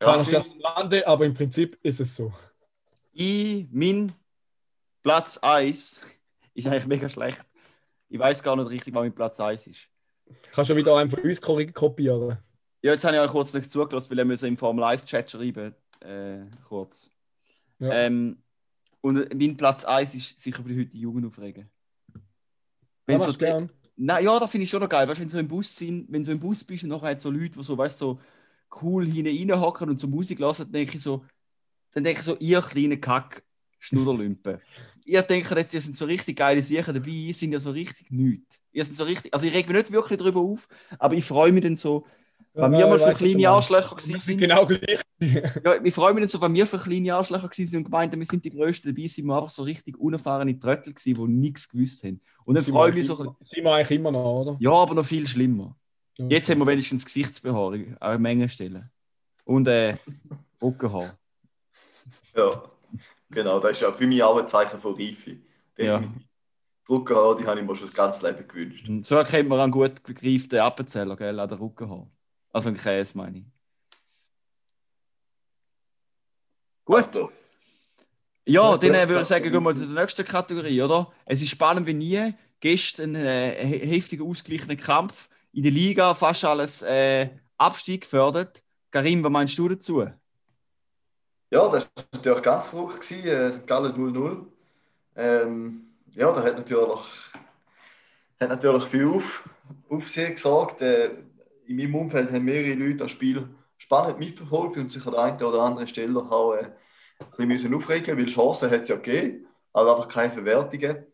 Speaker 4: Am Rande, aber im Prinzip ist es so.
Speaker 2: Ich, mein Platz 1 ist eigentlich mega schlecht. Ich weiß gar nicht richtig, was mein Platz 1 ist.
Speaker 4: Kannst du wieder einen von uns kopieren?
Speaker 2: Ja, jetzt habe ich euch kurz nicht zugelassen, weil er müssen im Formel 1 Chat schreiben. Äh, kurz.
Speaker 4: Ja.
Speaker 2: Ähm, und mein Platz 1 ist sicher bei heute die Jugend aufregen.
Speaker 4: Ja,
Speaker 2: Wenn so
Speaker 4: machst du gern.
Speaker 2: Nein, ja, das finde ich schon noch geil. Weißt wenn du so im Bus sind, wenn du im Bus bist und nachher hat so Leute, die so, weißt so cool reinhocken und so Musik hören, dann denke ich so, dann denke ich so, ihr kleine Kack Schnudderlümpen. Ihr denkt jetzt, ihr sind so richtig geile Sachen dabei, ihr sind ja so richtig nichts. Ihr sind so richtig, also ich reg mich nicht wirklich darüber auf, aber ich freue mich dann so, wenn wir
Speaker 4: Ja,
Speaker 2: mal für kleine. Arschlöcher gewesen sind.
Speaker 4: Genau gleich. <laughs>
Speaker 2: Ja, ich freue mich dann so, wenn wir für kleine Arschlöcher gewesen sind und gemeint haben, wir sind die Größten dabei, sind wir einfach so richtig unerfahrene Tröttel gewesen, die nichts gewusst haben. Und dann
Speaker 4: Sind
Speaker 2: freue ich
Speaker 4: wir
Speaker 2: mich so,
Speaker 4: Sind wir eigentlich immer noch, oder?
Speaker 2: ja, aber noch viel schlimmer.
Speaker 4: Ja.
Speaker 2: Jetzt haben wir wenigstens Gesichtsbehaarung an Mengen Stellen. Und äh, <laughs> Rückenhaar.
Speaker 3: Ja, genau, das ist ja für mich auch ein Zeichen von Reife.
Speaker 2: Ja.
Speaker 3: Drucker haben, die habe ich mir schon das ganze Leben gewünscht.
Speaker 2: So erkennt man einen gut gegreiften Appenzeller, gell, an der Rückenhaar. Also ein Käse, meine ich. Gut.
Speaker 3: Also,
Speaker 2: Ja,
Speaker 3: Gut,
Speaker 2: dann äh, würde ich sagen, gehen wir zu der nächsten Kategorie, oder? Es ist spannend wie nie. Gestern ein äh, he- heftiger, ausgeglichener Kampf. In der Liga fast alles äh, Abstieg gefördert. Karim, was meinst du dazu?
Speaker 3: Ja, das war natürlich ganz verrückt. gewesen, äh, St. Gallen 0-0. Ähm, ja, da hat natürlich, hat natürlich viel auf, Aufsehen gesorgt. Äh, in meinem Umfeld haben mehrere Leute das Spiel spannend mitverfolgt und sich an der einen oder anderen Stelle auch äh, ein bisschen aufregen weil Chancen hat es ja gegeben, aber einfach keine Verwertungen.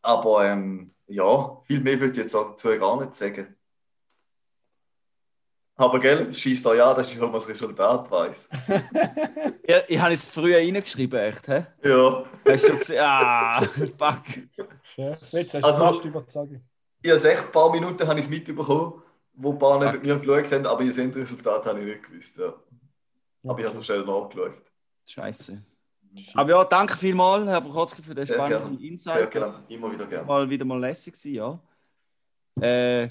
Speaker 3: Aber ähm, ja, viel mehr würde ich jetzt dazu gar nicht sagen. Aber gell, das schießt da ja, dass ich halt mal das Resultat weiß. <laughs>
Speaker 2: Ja, ich habe jetzt früher reingeschrieben, echt, hä?
Speaker 3: Ja.
Speaker 2: Hast du schon gesehen? Ah, <laughs> fuck.
Speaker 4: Ja, jetzt hast du
Speaker 3: Also-
Speaker 4: fast überzogen.
Speaker 3: Ich habe echt ein paar Minuten habe ich es mitbekommen, wo ein paar neben mir geschaut haben, aber ihr Endresultat habe ich nicht gewusst. Ja. Aber ich habe so schnell nachgeschaut.
Speaker 2: Scheiße. Aber ja, danke vielmals, Herr Brokotzki, für den spannenden. Insight.
Speaker 3: Immer wieder gerne.
Speaker 2: Mal wieder mal lässig gewesen, ja. Äh,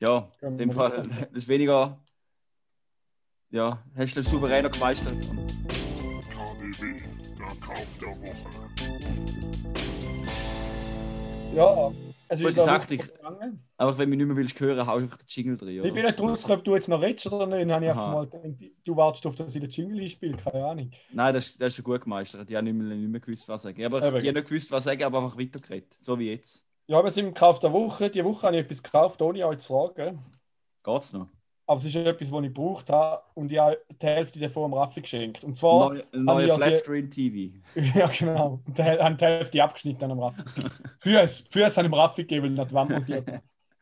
Speaker 2: ja, in dem Fall, das <laughs> ist weniger. Ja, hast du souveräner gemeistert.
Speaker 5: KDW, der Kauf der Woche.
Speaker 4: Ja, es
Speaker 2: Gute Taktik.
Speaker 4: gegangen.
Speaker 2: Aber wenn du mich nicht mehr willst hören, hau einfach den Jingle drin.
Speaker 4: Ich bin
Speaker 2: Oder?
Speaker 4: nicht rausgekommen, ob du jetzt noch redest oder nicht. Dann habe ich einfach mal gedacht, du wartest auf, dass ich den Jingle einspiele. Keine Ahnung.
Speaker 2: Nein, das, das ist schon gut gemeistert. Ich habe nicht mehr, nicht mehr gewusst, was sagen. Aber ich, ich habe nicht gewusst, was sagen, aber einfach weitergeredet. So wie jetzt.
Speaker 4: Ja, wir sind im Kauf der Woche. Die Woche habe ich etwas gekauft, ohne euch zu fragen.
Speaker 2: Geht's noch?
Speaker 4: Aber es ist etwas, das ich gebraucht habe und ich habe die Hälfte davon am Raffi geschenkt. Und zwar,
Speaker 2: Neu, ein neuer
Speaker 4: ja die-
Speaker 2: Flatscreen TV. <laughs>
Speaker 4: ja genau, und die, habe die Hälfte abgeschnitten am Raffi. Füße, Füße habe ich dem Raffi gegeben, weil ich Wand montiert.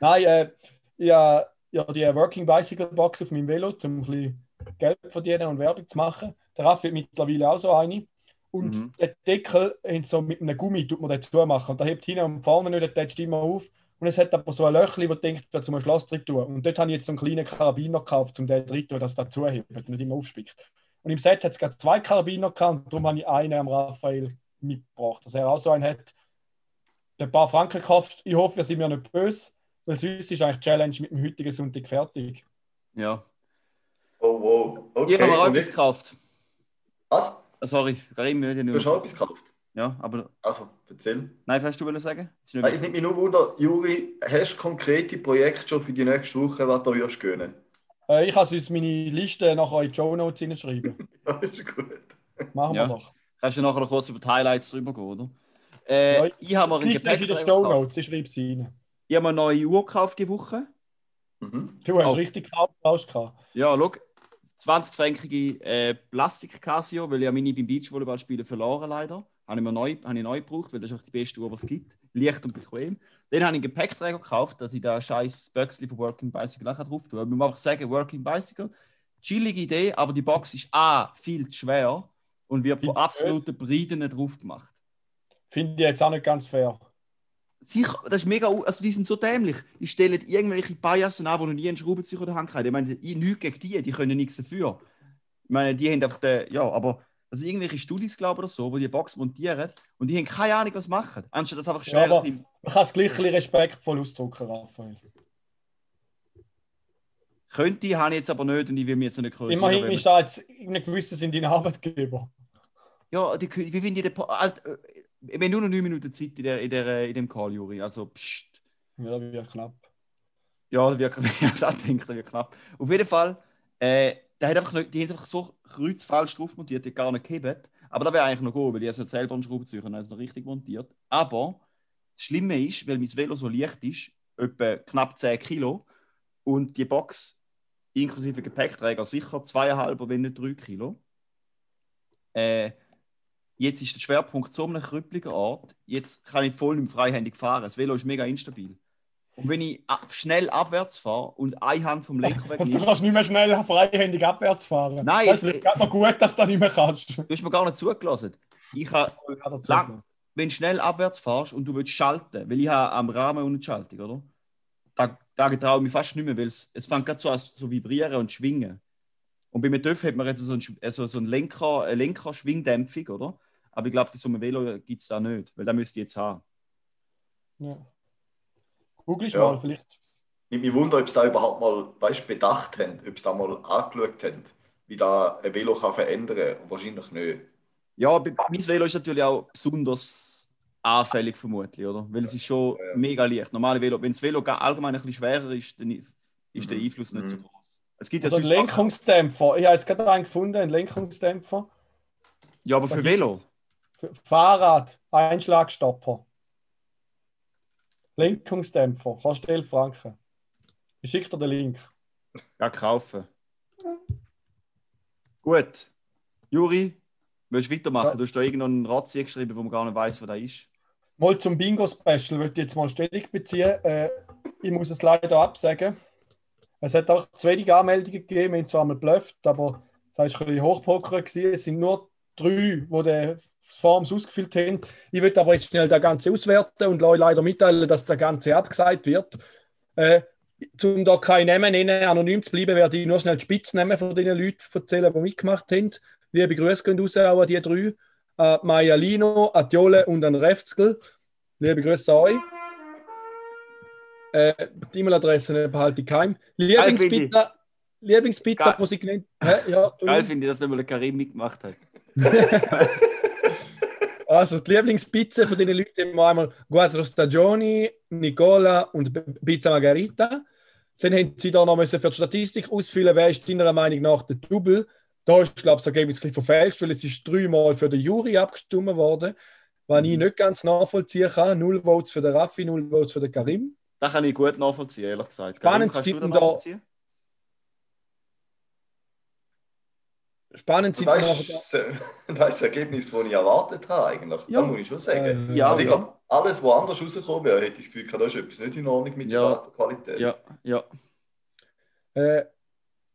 Speaker 4: Nein, äh, ich habe ja, die Working Bicycle Box auf meinem Velo, um ein bisschen Geld zu verdienen und Werbung zu machen. Der Raffi hat mittlerweile auch so eine. Und
Speaker 2: Mhm.
Speaker 4: der Deckel so mit einem Gummi tut man den zumachen. Und da hebt hinten und vorne nicht, der tätscht immer auf. Und es hat aber so ein Löchli, wo du denkst, da zum ein Schloss drin tun. Und dort habe ich jetzt so einen kleinen Karabiner gekauft, um den drin zu tun, dass das zuhebt, nicht immer aufspickt. Und im Set hat es gerade zwei Karabiner gehabt und darum habe ich einen am Raphael mitgebracht, dass er auch so einen hat. Der ein paar Franken gekauft. Ich hoffe, wir sind mir nicht böse, weil sonst ist eigentlich die Challenge mit dem heutigen Sonntag fertig.
Speaker 2: Ja.
Speaker 3: Oh wow. Okay.
Speaker 2: ich habe mir auch
Speaker 3: und
Speaker 2: etwas gekauft.
Speaker 3: Was?
Speaker 2: Ah, sorry, Karim, ich
Speaker 3: Du hast
Speaker 2: nicht
Speaker 3: auch etwas gekauft?
Speaker 2: Ja, aber.
Speaker 3: Also, erzähl.
Speaker 2: Nein, was hast du wollen sagen? Nicht
Speaker 3: Nein, Es nimmt mich nur Wunder, Juri, hast du konkrete Projekte schon für die nächste Woche, was du würdest gönnen?
Speaker 4: Äh, ich kann uns meine Liste nachher in die Show Notes hineinschreiben. <laughs>
Speaker 3: Ja, ist gut.
Speaker 4: Machen
Speaker 2: Ja.
Speaker 4: wir doch.
Speaker 2: Kannst du nachher noch kurz über die Highlights drüber gehen, oder? Äh,
Speaker 4: Ja,
Speaker 2: ich habe mir
Speaker 4: Die Liste ist in
Speaker 2: Gepäckträger
Speaker 4: Show. Notes, ich schreibe sie rein.
Speaker 2: Ich habe mir eine neue Uhr gekauft diese Woche.
Speaker 3: Mhm.
Speaker 4: Du hast
Speaker 2: Auf.
Speaker 4: richtig gekauft, hast du gehabt.
Speaker 2: Ja, schau. 20-fränkige äh, Plastik-Casio, weil ich ja meine beim Beachvolleyballspielen verloren leider. Habe ich mir neu, habe ich neu gebraucht, weil das ist auch die beste Uhr, die es gibt. Leicht und bequem. Dann habe ich einen Gepäckträger gekauft, dass ich da scheiß Böxli von Working Bicycle auch drauf tue. Ich muss einfach sagen, Working Bicycle, chillige Idee, aber die Box ist A, viel zu schwer und wird von absoluten Breiten drauf gemacht.
Speaker 4: Finde ich jetzt auch nicht ganz fair.
Speaker 2: Sicher, das ist mega, also die sind so dämlich. Die stellen irgendwelche Biasen an, die noch nie einen Schraubenzieher in der Hand haben. Ich meine, ich nichts gegen die, die können nichts dafür. Ich meine, die haben einfach den, ja, aber also irgendwelche Studis, glaube ich, oder so, wo die Box montieren und die haben keine Ahnung, was machen. Anstatt das einfach
Speaker 4: Ja,
Speaker 2: schnell. bisschen-
Speaker 4: man kann es gleich respektvoll ausdrücken, Raphael.
Speaker 2: könnte, habe ich jetzt aber nicht und ich will mir jetzt nicht.
Speaker 4: Immerhin ist da jetzt irgendein gewisses in deinen Arbeitgeber.
Speaker 2: Ja, die, wie finde ich den. Wir haben nur noch 9 Minuten Zeit in, der, in, der, in dem Call, Juri. Also, pst.
Speaker 4: Ja, das wird knapp.
Speaker 2: Ja, das wird, auch <laughs> gedacht, das wird knapp. Auf jeden Fall, äh, der hat einfach nicht, die haben einfach so kreuzfalsch drauf montiert, die gar nicht gehebt. Aber da wäre eigentlich noch gut, weil die haben es selber einen Schraubenzieher und haben es noch richtig montiert. Aber das Schlimme ist, weil mein Velo so leicht ist, etwa knapp 10 Kilo, und die Box inklusive Gepäckträger sicher zweieinhalb, wenn nicht drei Kilo. Äh, jetzt ist der Schwerpunkt so einem krüppeligen Ort. Jetzt kann ich voll mehr freihändig fahren. Das Velo ist mega instabil. Und wenn ich ab, schnell abwärts fahre und eine Hand vom Lenker <laughs> weg
Speaker 4: Also, du
Speaker 2: ist,
Speaker 4: kannst nicht mehr schnell freihändig abwärts fahren.
Speaker 2: Nein,
Speaker 4: Das ist noch gut, dass du das nicht mehr kannst.
Speaker 2: du hast mir gar nicht zugelassen. Ich habe, Lang- wenn du schnell abwärts fährst und du willst schalten, weil ich habe am Rahmen und eine Schaltung, oder? Da, da traue ich mich fast nicht mehr, weil es, es fängt gerade so an zu vibrieren und schwingen. Und bei einem TÜV hat man jetzt so einen, also so einen Lenker, eine Lenker-Schwingdämpfung, oder? Aber ich glaube, bei so einem Velo gibt es da nicht, weil da müsste ich jetzt haben.
Speaker 4: Ja. Google
Speaker 3: Ja.
Speaker 4: mal, vielleicht.
Speaker 3: Ich mich wundere, ob sie da überhaupt mal weißt, bedacht haben, ob sie da mal angeschaut haben, wie da ein Velo kann verändern kann. Wahrscheinlich nicht.
Speaker 2: Ja, bei- mein Velo ist natürlich auch besonders anfällig, vermutlich, oder? Weil es ist schon
Speaker 3: Ja.
Speaker 2: mega leicht. Normale Velo, wenn das Velo allgemein ein bisschen schwerer ist, dann ist der
Speaker 3: Mhm.
Speaker 2: Einfluss nicht so
Speaker 3: Mhm.
Speaker 2: groß. Es gibt ja
Speaker 4: Also ein
Speaker 2: Sachen-
Speaker 4: Lenkungsdämpfer. Ich habe jetzt gerade einen gefunden, einen Lenkungsdämpfer.
Speaker 2: Ja, aber
Speaker 4: Da
Speaker 2: für Velo.
Speaker 4: Fahrrad, Einschlagstopper. Lenkungsdämpfer, kostet 11 Franken. Ich schicke dir den Link.
Speaker 2: Ja, kaufen. Gut. Juri, willst du weitermachen?
Speaker 4: Ja.
Speaker 2: Du hast da irgendeinen Ratzi geschrieben, wo man gar nicht weiß, was da ist.
Speaker 4: Mal zum Bingo-Special würde ich jetzt mal Stellung beziehen. Äh, ich muss es leider absagen. Es hat auch zu wenig Anmeldungen gegeben. Wir haben zwar mal blufft, aber das war ein bisschen hochpoker. gewesen. Es sind nur drei, die die Forms ausgefüllt haben. Ich würde aber jetzt schnell das Ganze auswerten und euch leider mitteilen, dass das Ganze abgesagt wird. Äh, um da keine Namen nennen, anonym zu bleiben, werde ich nur schnell die Spitznamen von den Leuten erzählen, die mitgemacht haben. Liebe Grüße gehen raus auch an die drei. An Maja Lino, an Jole und an Refzgel. Liebe Grüße an euch. Äh, die E-Mail-Adresse behalte ich geheim. Lieblingspizza, Lieblingspizza, wo sie genannt Hä? ja,
Speaker 2: Geil finde ich, dass nicht mal der Karim mitgemacht hat. <laughs>
Speaker 4: Also die Lieblingspizza von den Leuten haben wir einmal Quattro Stagioni, Nicola und Pizza Margherita. Dann haben sie da noch müssen für die Statistik ausfüllen, wer ist deiner Meinung nach der Double. Da ist, glaube ich, das Ergebnis ein bisschen verfälscht, weil es ist dreimal für den Jury abgestimmt worden, was ich nicht ganz nachvollziehen kann. Null Votes für den Raffi, null Votes für den Karim.
Speaker 2: Das kann ich gut nachvollziehen, ehrlich gesagt.
Speaker 4: Spannend
Speaker 2: Karim, kannst du
Speaker 4: da- Spannend sind
Speaker 3: Das
Speaker 4: noch...
Speaker 3: ist, das ist das Ergebnis, das ich erwartet habe, eigentlich.
Speaker 2: Ja.
Speaker 3: Das muss ich schon sagen.
Speaker 4: Äh,
Speaker 2: Ja,
Speaker 3: also ich
Speaker 2: ja.
Speaker 3: glaube, alles, was anders rausgekommen wäre, hätte ich das Gefühl, da ist etwas nicht in Ordnung mit
Speaker 2: Ja.
Speaker 3: der Datenqualität.
Speaker 2: Ja, ja.
Speaker 4: Äh,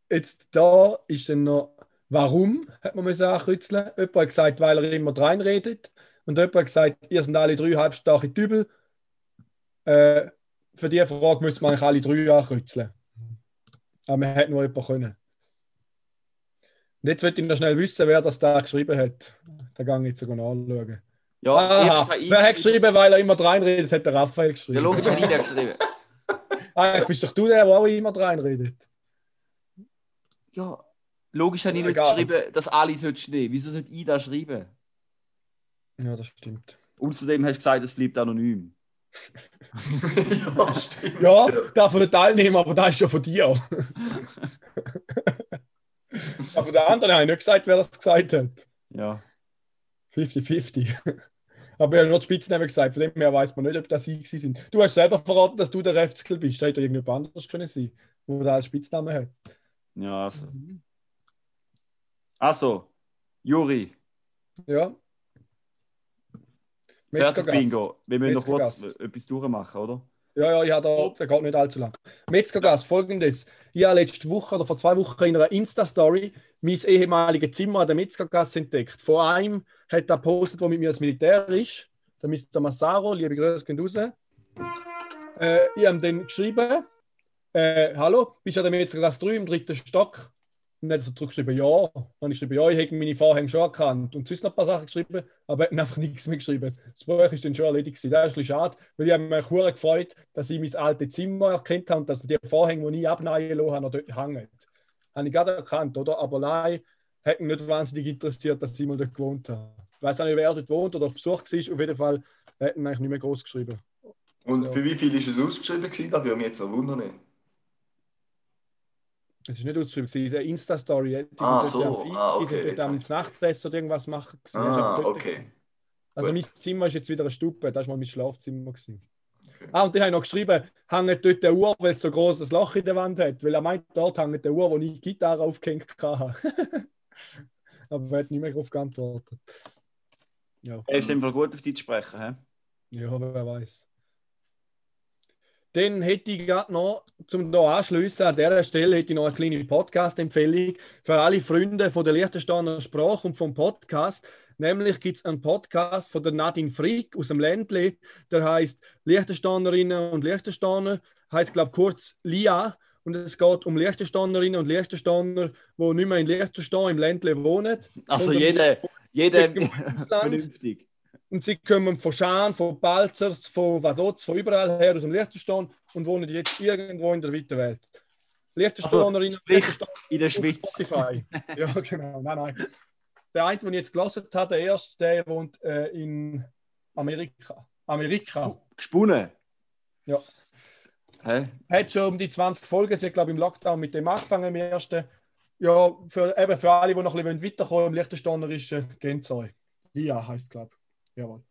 Speaker 4: jetzt da ist dann noch, warum, hat man müssen ankürzeln. Jemand hat gesagt, weil er immer reinredet. Und jemand hat gesagt, ihr sind alle drei halbstarke Dübel. Äh, für diese Frage müssen wir eigentlich alle drei ankürzeln. Aber man hätte nur jemanden können. Und jetzt möchte ich noch schnell wissen, wer das da geschrieben hat. Da gehe ich jetzt sogar anschauen.
Speaker 2: Ja, das
Speaker 4: Aha, wer hat geschrieben, weil er immer reinredet, hat der Raphael geschrieben.
Speaker 2: Ja, logisch, den geschrieben. <laughs>
Speaker 4: Eigentlich bist doch du der, der auch immer reinredet.
Speaker 2: Ja, logisch nicht
Speaker 4: Egal.
Speaker 2: geschrieben, dass alle sollten stehen. Wieso sollte ich das schreiben?
Speaker 4: Ja, das stimmt.
Speaker 2: Außerdem hast du gesagt, es bleibt anonym. <laughs>
Speaker 3: ja, stimmt.
Speaker 4: Ja, der von den Teilnehmern, aber der ist ja von dir. <laughs> aber von den anderen habe ich nicht gesagt, wer das gesagt hat.
Speaker 2: Ja.
Speaker 4: 50-50. <laughs> Aber ich habe nur die Spitznamen gesagt, von dem her weiß man nicht, ob das sie sind. Du hast selber verraten, dass du der Refzkel bist. Da hätte irgendjemand anders können sein, wo der als Spitznamen hat.
Speaker 2: Ja, also. Also, Juri,
Speaker 4: Ja.
Speaker 2: fertig. Bingo. Wir müssen noch kurz etwas durchmachen, oder?
Speaker 4: Ja, ja, ich habe da, der geht nicht allzu lang. Metzgergas, folgendes. Ich habe letzte Woche oder vor zwei Wochen in einer Insta-Story mein ehemaliges Zimmer an der Metzgergasse entdeckt. Vor einem hat er gepostet, der mit mir als Militär ist. Der Mr. Massaro, liebe Grüße gehen raus. Äh, ich habe dann geschrieben, äh, hallo, bist du an der Metzgergasse 3 im dritten Stock? Dann hat er so zurückgeschrieben, ja. Dann habe ich geschrieben, ja, ich hätte meine Vorhänge schon erkannt. Und sonst noch ein paar Sachen geschrieben, aber er hat einfach nichts mehr geschrieben. Das Buch ist dann schon erledigt. gewesen. Das ist ein bisschen schade, weil ich habe mich sehr gefreut, dass ich mein altes Zimmer erkannt habe und dass die Vorhänge, die ich abneigen lassen habe, noch dort hängen. Habe ich gerade erkannt, oder? Aber nein, hat mich nicht wahnsinnig interessiert, dass ich mal dort gewohnt habe. Ich weiß auch nicht, wer dort wohnt oder auf Besuch war. Auf jeden Fall hat man eigentlich nicht mehr groß geschrieben.
Speaker 3: Und für wie viel ist es ausgeschrieben gewesen? Da würde mich jetzt noch wundern.
Speaker 4: Es ist nicht ausgeschrieben, es ist eine Insta-Story. Die
Speaker 3: Ah,
Speaker 4: sind dort
Speaker 3: so.
Speaker 4: Feed,
Speaker 3: Ah,
Speaker 4: die
Speaker 3: okay,
Speaker 4: sind dort
Speaker 3: jetzt
Speaker 4: am. Nachtfest oder irgendwas machen.
Speaker 3: Ah,
Speaker 4: einfach
Speaker 3: okay.
Speaker 4: Also
Speaker 3: Gut.
Speaker 4: mein Zimmer ist jetzt wieder eine Stube, das war mal mein Schlafzimmer. Gewesen.
Speaker 3: Okay.
Speaker 4: Ah, und dann habe ich noch geschrieben, hängt dort eine Uhr, weil es so ein grosses Loch in der Wand hat. Weil er meint, dort hängt eine Uhr, wo ich die Gitarre aufgehängt habe. <laughs> Aber er hat nicht mehr darauf geantwortet. Ja,
Speaker 2: Er ist Fall gut auf dich zu sprechen. He?
Speaker 4: ja wer weiß. Dann hätte ich gerade noch, zum da anschließen, an dieser Stelle hätte ich noch eine kleine Podcast-Empfehlung für alle Freunde von der Liechtensteiner Sprache und vom Podcast. Nämlich gibt es einen Podcast von der Nadine Frick aus dem Ländle, der heißt Liechtensteinerinnen und Liechtensteiner, heißt glaube kurz LIA. Und es geht um Liechtensteinerinnen und Liechtensteiner, die nicht mehr in Liechtenstein im Ländle wohnen.
Speaker 2: Also jeder, jeder <laughs> vernünftig.
Speaker 4: Und sie kommen von Schaan, von Balzers, von Vaduz, von überall her aus dem Liechtenstein und wohnen jetzt irgendwo in der weiten Welt. Liechtensteinerinnen
Speaker 2: Also, In der Schweiz.
Speaker 4: Spotify. ja, <laughs> genau. Nein, nein. Der eine, den ich jetzt gelesen habe, der erste, der wohnt äh, in Amerika. Amerika.
Speaker 2: Gesponnen.
Speaker 4: Ja.
Speaker 2: Hä?
Speaker 4: Hat schon um die 20 Folgen. Sie hat, glaube ich, im Lockdown mit dem angefangen, im ersten. Ja, für, eben für alle, die noch ein bisschen weiterkommen im Liechtensteinerischen, Genzoi. Lia heißt glaube ich. Jawohl.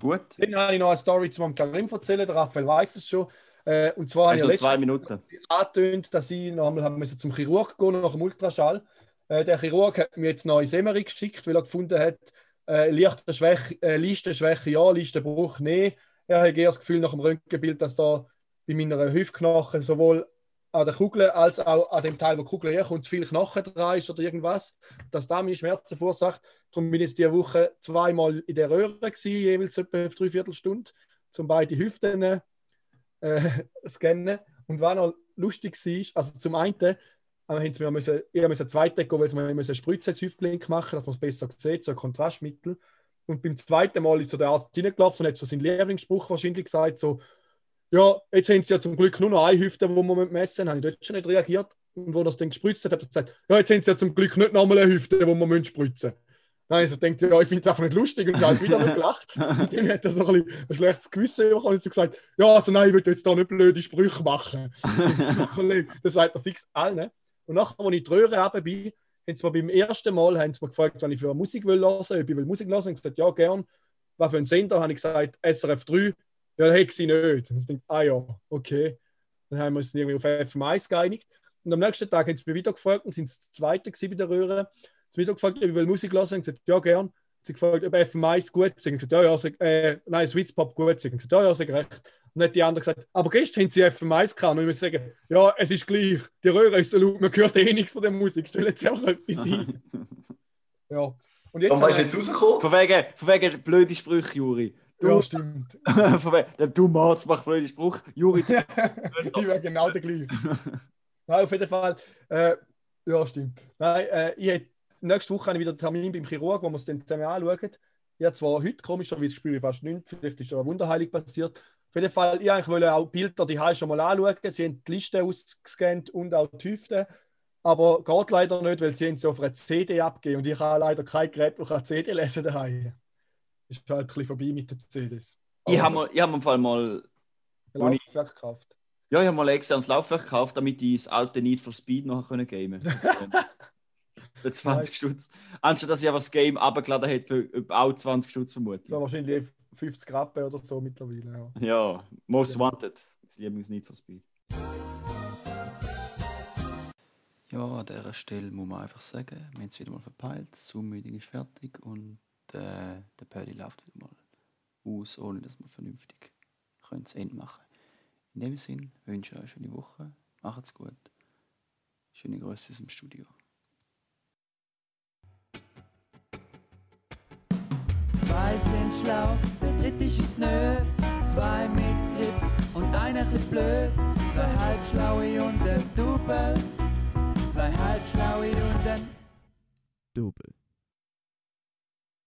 Speaker 2: Gut.
Speaker 4: Dann habe ich noch eine Story zu meinem Karim erzählen. Der Raphael weiß es schon. Äh, und zwar habe ich letztes
Speaker 2: zwei Minuten.
Speaker 4: angetönt, dass ich noch einmal haben müssen zum Chirurg gehen nach dem Ultraschall. Äh, der Chirurg hat mir jetzt noch ins Emmerich geschickt, weil er gefunden hat, äh, leichte Schwäche, äh, Listenschwäche ja, Listenbruch nein. Er hat eher das Gefühl nach dem Röntgenbild, dass da bei meiner Hüftknochen sowohl an der Kugel als auch an dem Teil, wo die Kugel herkommt, zu viel Knochen dran ist oder irgendwas, dass da meine Schmerzen verursacht. Darum bin ich diese Woche zweimal in der Röhre gewesen, jeweils etwa drei Viertelstunde, um beide Hüften äh, <laughs> scannen. Und was noch lustig war, also zum einen, äh, sie mir müssen, ich musste zweite gehen, weil mir müssen Spritze ins Hüftgelenk machen, dass man es besser sieht, so ein Kontrastmittel. Und beim zweiten Mal ist so der Arzt hineingelaufen und hat so seinen Lieblingsspruch wahrscheinlich gesagt, so, ja, jetzt haben sie ja zum Glück nur noch eine Hüfte, die man messen habe ich dort schon nicht reagiert. Und wo das dann gespritzt hat, hat er gesagt, ja, jetzt haben sie ja zum Glück nicht nochmal eine Hüfte, die man spritzen müssen. Dann habe ich so gedacht, ja, ich finde es einfach nicht lustig und habe wieder nicht gelacht. <laughs> Und dann hat er so ein, bisschen ein schlechtes Gewissen bekommen und hat so gesagt, ja, also nein, ich will jetzt da nicht blöde Sprüche machen. <laughs> das sagt er fix allen. Und nachher, als ich die Röhre runter bin, haben sie mir beim ersten Mal haben sie mir gefragt, wenn ich für Musik will hören, ob ich will Musik hören will. Ich gesagt, ja, gern. Was für ein Sender? Habe ich gesagt, SRF 3. Ja, das hätte sie nicht. Und ich dachte, ah ja, okay. Dann haben wir uns irgendwie auf FM1 geeinigt. Und am nächsten Tag haben sie mich wieder gefragt und sind das zweite bei der Röhre. Sie haben wieder gefragt, ob ich will Musik hören. Ich gesagt, ja, gern. Sie haben gefragt, ob FM1 gut ist. Ich gesagt, ja, ja, sag, äh, nein, Swiss Pop gut ist. Ich gesagt, ja, ja, sag recht. Und dann hat die andere gesagt, aber gestern haben sie FM1 gehabt. Und ich muss sagen, ja, es ist gleich. Die Röhre ist so laut, man hört eh nichts von der Musik. Stellen Sie einfach etwas ein. <laughs> Ja. Und jetzt
Speaker 3: Und was ist jetzt rausgekommen?
Speaker 2: Von wegen, von wegen blöde Sprüche, Juri.
Speaker 4: Ich- ja, <laughs>
Speaker 2: Du,
Speaker 4: stimmt.
Speaker 2: dumme Arzt macht blöde Sprüche. Juri, <laughs>
Speaker 4: ich wäre genau der gleiche. <laughs> Nein, auf jeden Fall. Äh, ja, stimmt. Nein, äh, ich hätte, nächste Woche habe ich wieder einen Termin beim Chirurg, wo wir es dann zusammen anschauen. Ich habe zwar heute komischerweise spüre ich fast nichts, vielleicht ist eine Wunderheilung passiert. Auf jeden Fall, ich eigentlich wollte auch Bilder die schon mal anschauen. Sie haben die Liste ausgescannt und auch die Hüfte. Aber geht leider nicht, weil sie haben sie auf einer CD abgegeben und ich habe leider kein Gerät, das kann CD lesen daheim. Ist halt ein bisschen vorbei mit den CDs.
Speaker 2: ich habe mir, ich hab mir im Fall mal, ich-
Speaker 4: Laufwerk gekauft.
Speaker 2: ja, ich habe mal extra ein Laufwerk gekauft, damit ich das alte Need for Speed noch können gamen <laughs> Für 20 Stutz. Anstatt dass ich einfach das Game abgeladen hätte für auch 20 Stutz vermutlich.
Speaker 4: Ja, wahrscheinlich 50 Rappen oder so mittlerweile. Ja.
Speaker 2: Ja, Most
Speaker 4: Ja.
Speaker 2: Wanted. Das Lieblings Need for Speed. Ja, an dieser Stelle muss man einfach sagen, wir haben es wieder mal verpeilt, das Zoom-Meeting ist fertig und äh, der Paddy läuft wieder mal aus, ohne dass wir vernünftig können das Ende machen In dem Sinn wünsche ich euch eine schöne Woche, macht's gut, schöne Grüße aus dem Studio.
Speaker 1: Zwei sind schlau, der kritisch ist nö. Zwei mit Grips und einer chli blöd. Zwei halbschlaue und ein Double. Zwei halbschlaue und ein
Speaker 6: Double.